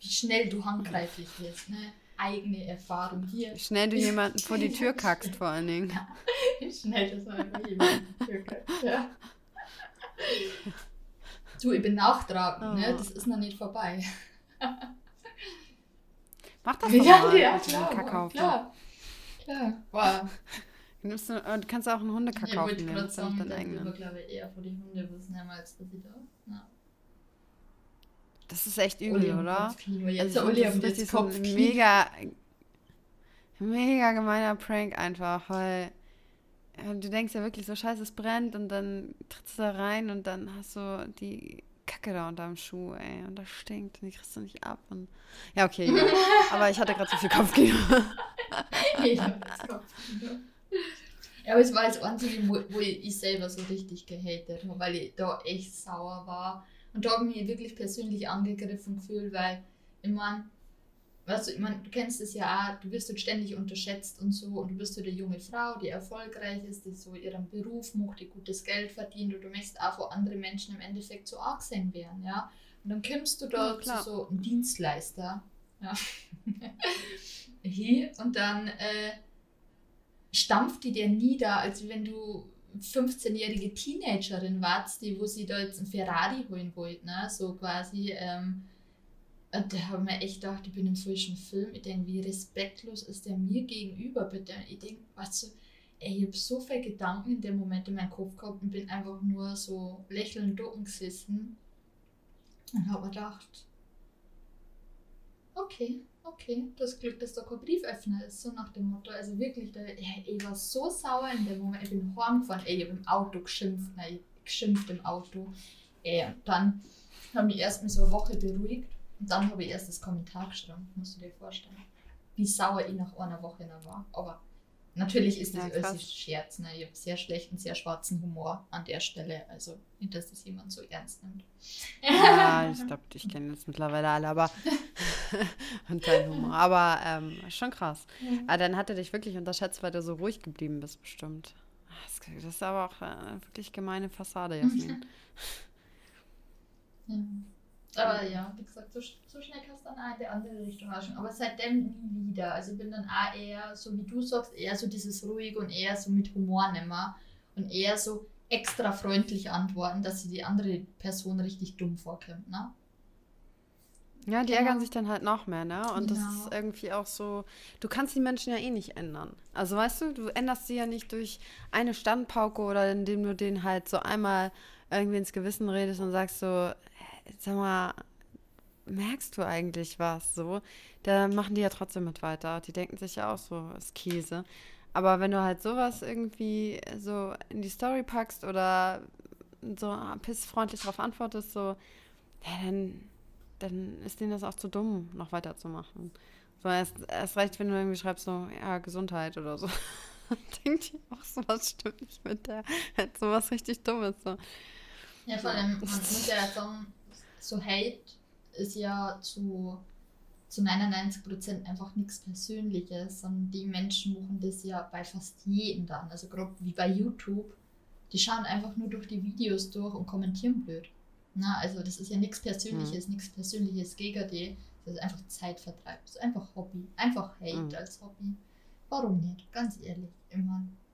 wie schnell du handgreiflich wirst, ne? Eigene Erfahrung hier. Wie schnell du jemanden vor die Tür kackst, vor allen Dingen. Ja, wie schnell das einfach jemanden vor die Tür kackst, ja. Du, ich bin nachtragend, ne? oh. ne? Das ist noch nicht vorbei. Mach das doch ja, mal. Ja, klar, Kakao. klar. Klar. Wow. Du, du kannst auch einen Hundekakao nehmen. Ich wollte gerade sagen, dann glaube ich eher vor die Hunde wissen, als dass ich da... Ja. Das ist echt übel, Uli oder? Jetzt also, Uli das ist richtig so ein mega, mega gemeiner Prank einfach, weil du denkst ja wirklich so, scheiße, es brennt und dann trittst du da rein und dann hast du die Kacke da unter dem Schuh, ey, und das stinkt und die kriegst du nicht ab und ja, okay, ja. aber ich hatte gerade so viel Kopfkino. ich habe Kopfkino. Ja, aber es war das Einzige, wo, wo ich selber so richtig gehatet habe, weil ich da echt sauer war und da habe ich mich wirklich persönlich angegriffen gefühlt, weil ich meine, weißt du, ich mein, du kennst es ja auch, du wirst halt ständig unterschätzt und so und du bist so eine junge Frau, die erfolgreich ist, die so ihren Beruf macht, die gutes Geld verdient und du möchtest auch vor andere Menschen im Endeffekt so arg sein werden, ja. Und dann kommst du da ja, zu so einem Dienstleister, ja, hier und dann äh, stampft die dir nieder, als wenn du 15-jährige Teenagerin warst, die, wo sie da jetzt ein Ferrari holen wollte, ne? so quasi. Ähm, und da haben wir echt gedacht, ich bin im falschen Film. Ich denke, wie respektlos ist der mir gegenüber, bitte. Ich denke, weißt du, ey, ich habe so viele Gedanken in dem Moment in meinem Kopf gehabt und bin einfach nur so lächelnd ducken gesessen und habe gedacht, okay, okay, das Glück, dass da kein Brieföffner ist, so nach dem Motto. Also wirklich, da, ich war so sauer in dem Moment. Ich bin heimgefahren, ey, ich habe im Auto geschimpft, nein, geschimpft im Auto. Ey, und dann habe ich erst mal so eine Woche beruhigt und dann habe ich erst das Kommentar geschrieben, musst du dir vorstellen. Wie sauer ich nach einer Woche noch war. Aber natürlich ist das Ja, krass. alles Scherz, ne? Ich habe sehr schlechten, sehr schwarzen Humor an der Stelle. Also nicht, dass das jemand so ernst nimmt. Ja, ich glaube, ich kenne jetzt mittlerweile alle, aber und dein Humor. Aber ähm, schon krass. Aber dann hat er dich wirklich unterschätzt, weil du so ruhig geblieben bist, bestimmt. Das, das ist aber auch äh, wirklich gemeine Fassade, Jasmin. Ja. Aber ja, wie gesagt, so, so schnell kannst du dann auch in die andere Richtung ausschauen. Aber seitdem nie wieder. Also ich bin dann auch eher, so wie du sagst, eher so dieses ruhig und eher so mit Humor nimmer. Und eher so extra freundlich antworten, dass sie die andere Person richtig dumm vorkommt, ne? Ja, die Genau. ärgern sich dann halt noch mehr, ne? Und das Genau. ist irgendwie auch so, du kannst die Menschen ja eh nicht ändern. Also weißt du, du änderst sie ja nicht durch eine Standpauke oder indem du denen halt so einmal irgendwie ins Gewissen redest und sagst so, "Hä, sag mal, merkst du eigentlich was so? Da machen die ja trotzdem mit weiter. Die denken sich ja auch so, ist Käse. Aber wenn du halt sowas irgendwie so in die Story packst oder so pissfreundlich darauf antwortest, so, ja, dann dann ist denen das auch zu dumm, noch weiterzumachen. So, erst, erst recht, wenn du irgendwie schreibst, so, ja, Gesundheit oder so. Denkt die auch so, was stimmt nicht mit der? Halt so was richtig Dummes. So. Ja, vor allem, man muss ja sagen, so Hate ist ja zu, zu 99% einfach nichts Persönliches, sondern die Menschen machen das ja bei fast jedem dann. Also gerade wie bei YouTube, die schauen einfach nur durch die Videos durch und kommentieren blöd. Na, also das ist ja nichts Persönliches, nichts Persönliches gegen die. Das ist einfach Zeitvertreib. Das ist einfach Hobby. Einfach Hate Mhm. als Hobby. Warum nicht? Ganz ehrlich, immer. Sollen sie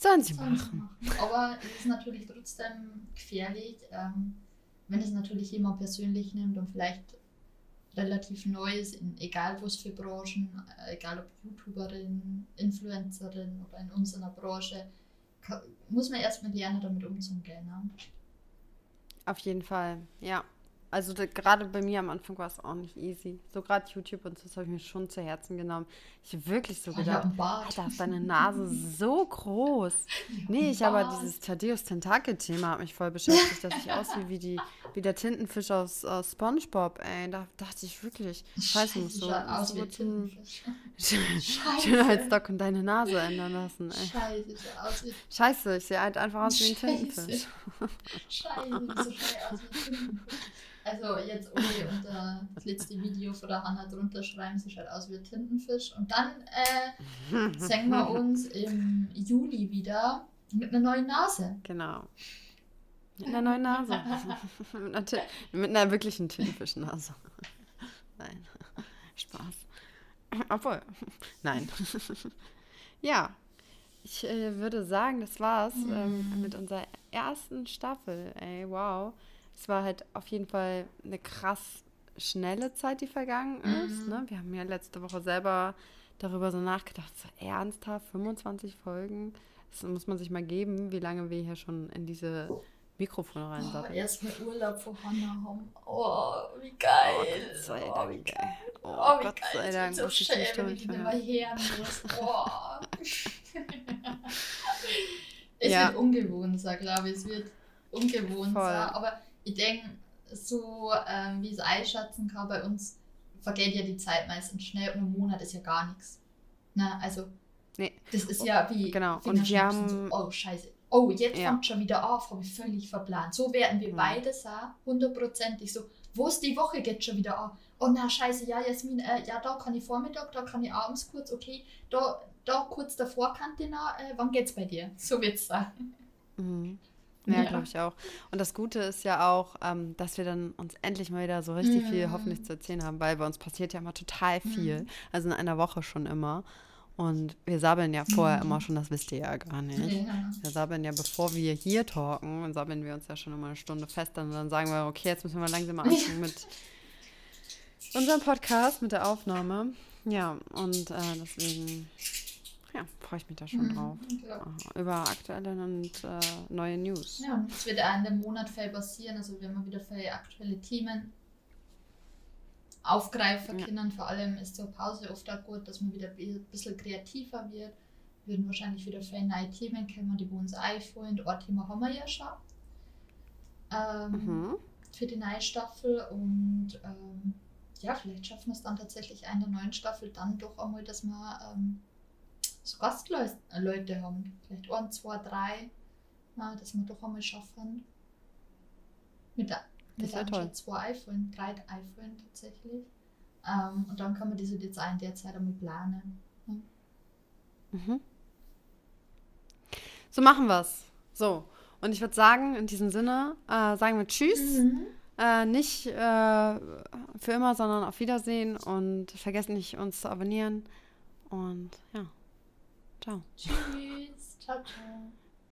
Sollen sie machen. Aber es ist natürlich trotzdem gefährlich, ähm, wenn es natürlich jemand persönlich nimmt und vielleicht relativ neu ist, in egal was für Branchen, äh, egal ob YouTuberin, Influencerin oder in unserer Branche, ka- muss man erstmal lernen, damit umzugehen. Ne? Auf jeden Fall, ja. Also da- gerade bei mir am Anfang war es auch nicht easy. So gerade YouTube und so, das habe ich mir schon zu Herzen genommen. Ich habe wirklich so ich gedacht. Alter, ist deine Nase so groß. Nee, ich aber Bart. dieses Thaddeus Tentakel-Thema hat mich voll beschäftigt, dass ich aussehe wie, die, wie der Tintenfisch aus, aus Spongebob, ey. Da dachte ich wirklich, scheiße, muss so, aus so ein zum Tintenfisch. Schönheitsdoc und deine Nase ändern lassen, ey. Scheiße, schaut aus wie Scheiße, ich sehe halt einfach aus wie ein Scheiße. Tintenfisch. Scheiße, so schnell aus wie Tintenfisch. Also jetzt ohne unter das letzte Video von der Hanna drunter schreiben, sie schaut aus wie ein Tintenfisch. Und dann äh, sehen wir uns im Juli wieder mit einer neuen Nase. Genau. Mit einer neuen Nase. mit, einer mit einer wirklichen Tintenfischnase. Nein. Spaß. Obwohl. Nein. ja. Ich äh, würde sagen, das war's ähm, mit unserer ersten Staffel. Ey, wow. Es war halt auf jeden Fall eine krass schnelle Zeit, die vergangen ist. Mhm. Ne? Wir haben ja letzte Woche selber darüber so nachgedacht, so ernsthaft, 25 Folgen. Das muss man sich mal geben, wie lange wir hier schon in diese Mikrofone Oh, reinsatteln. erstmal Urlaub von Hanna haben. Oh, wie geil. Gott sei oh, Dank, wie ey. geil. Oh, Oh, wie Gott geil. sei Dank, so schön, wenn ich hören. hören muss. Oh. es Ja. wird ungewohnt glaube ich. Es wird ungewohnt. Aber ich denke, so ähm, wie ich es einschätzen kann, bei uns vergeht ja die Zeit meistens schnell und ein Monat ist ja gar nichts. Na, also, Nee. das ist ja wie Genau. Und wir haben- so, oh scheiße. Oh, jetzt Ja. fängt schon wieder auf, habe ich völlig verplant. So werden wir Mhm. beide sein, hundertprozentig so. Wo ist die Woche geht schon wieder an? Oh na, scheiße, ja, Jasmin, äh, ja, da kann ich Vormittag, da kann ich abends kurz, okay, da, da kurz davor kann ich noch, äh, wann geht's bei dir? So wird's sein. Mhm. Ja, Ja. glaube ich auch. Und das Gute ist ja auch, ähm, dass wir dann uns endlich mal wieder so richtig viel Mhm. hoffentlich zu erzählen haben, weil bei uns passiert ja immer total viel. Mhm. Also in einer Woche schon immer. Und wir sabbeln ja vorher Mhm. immer schon, das wisst ihr ja gar nicht. Ja. Wir sabbeln ja, bevor wir hier talken, und sabbeln wir uns ja schon immer eine Stunde fest. Dann, dann sagen wir, okay, jetzt müssen wir langsam mal anfangen mit unserem Podcast, mit der Aufnahme. Ja, und äh, deswegen ja, freue ich mich da schon Mhm, drauf. ja. Über aktuelle und äh, neue News. Ja, und es wird auch in dem Monat viel passieren, also wir haben wieder viele aktuelle Themen. aufgreifen können. Vor allem ist zur Pause oft auch gut, dass man wieder ein bisschen kreativer wird. Wir würden wahrscheinlich wieder für neue Themen kommen, die wir uns einfallen. Ein Thema haben wir ja schon. Ähm, Mhm. Für die neue Staffel und ähm, ja, vielleicht schaffen wir es dann tatsächlich in der neuen Staffel dann doch einmal, dass wir ähm, so Gastleute haben. Vielleicht ein, zwei, drei, ja, dass wir doch einmal schaffen. Mit, der- Das mit einem toll. zwei iPhone, drei iPhone tatsächlich. Ähm, und dann kann man diese jetzt auch in der Zeit einmal planen. Mhm. So machen wir's. So. Und ich würde sagen, in diesem Sinne, äh, sagen wir Tschüss. Äh, nicht äh, für immer, sondern auf Wiedersehen. Und vergesst nicht, uns zu abonnieren. Und ja. Ciao. Tschüss. Ciao, ciao.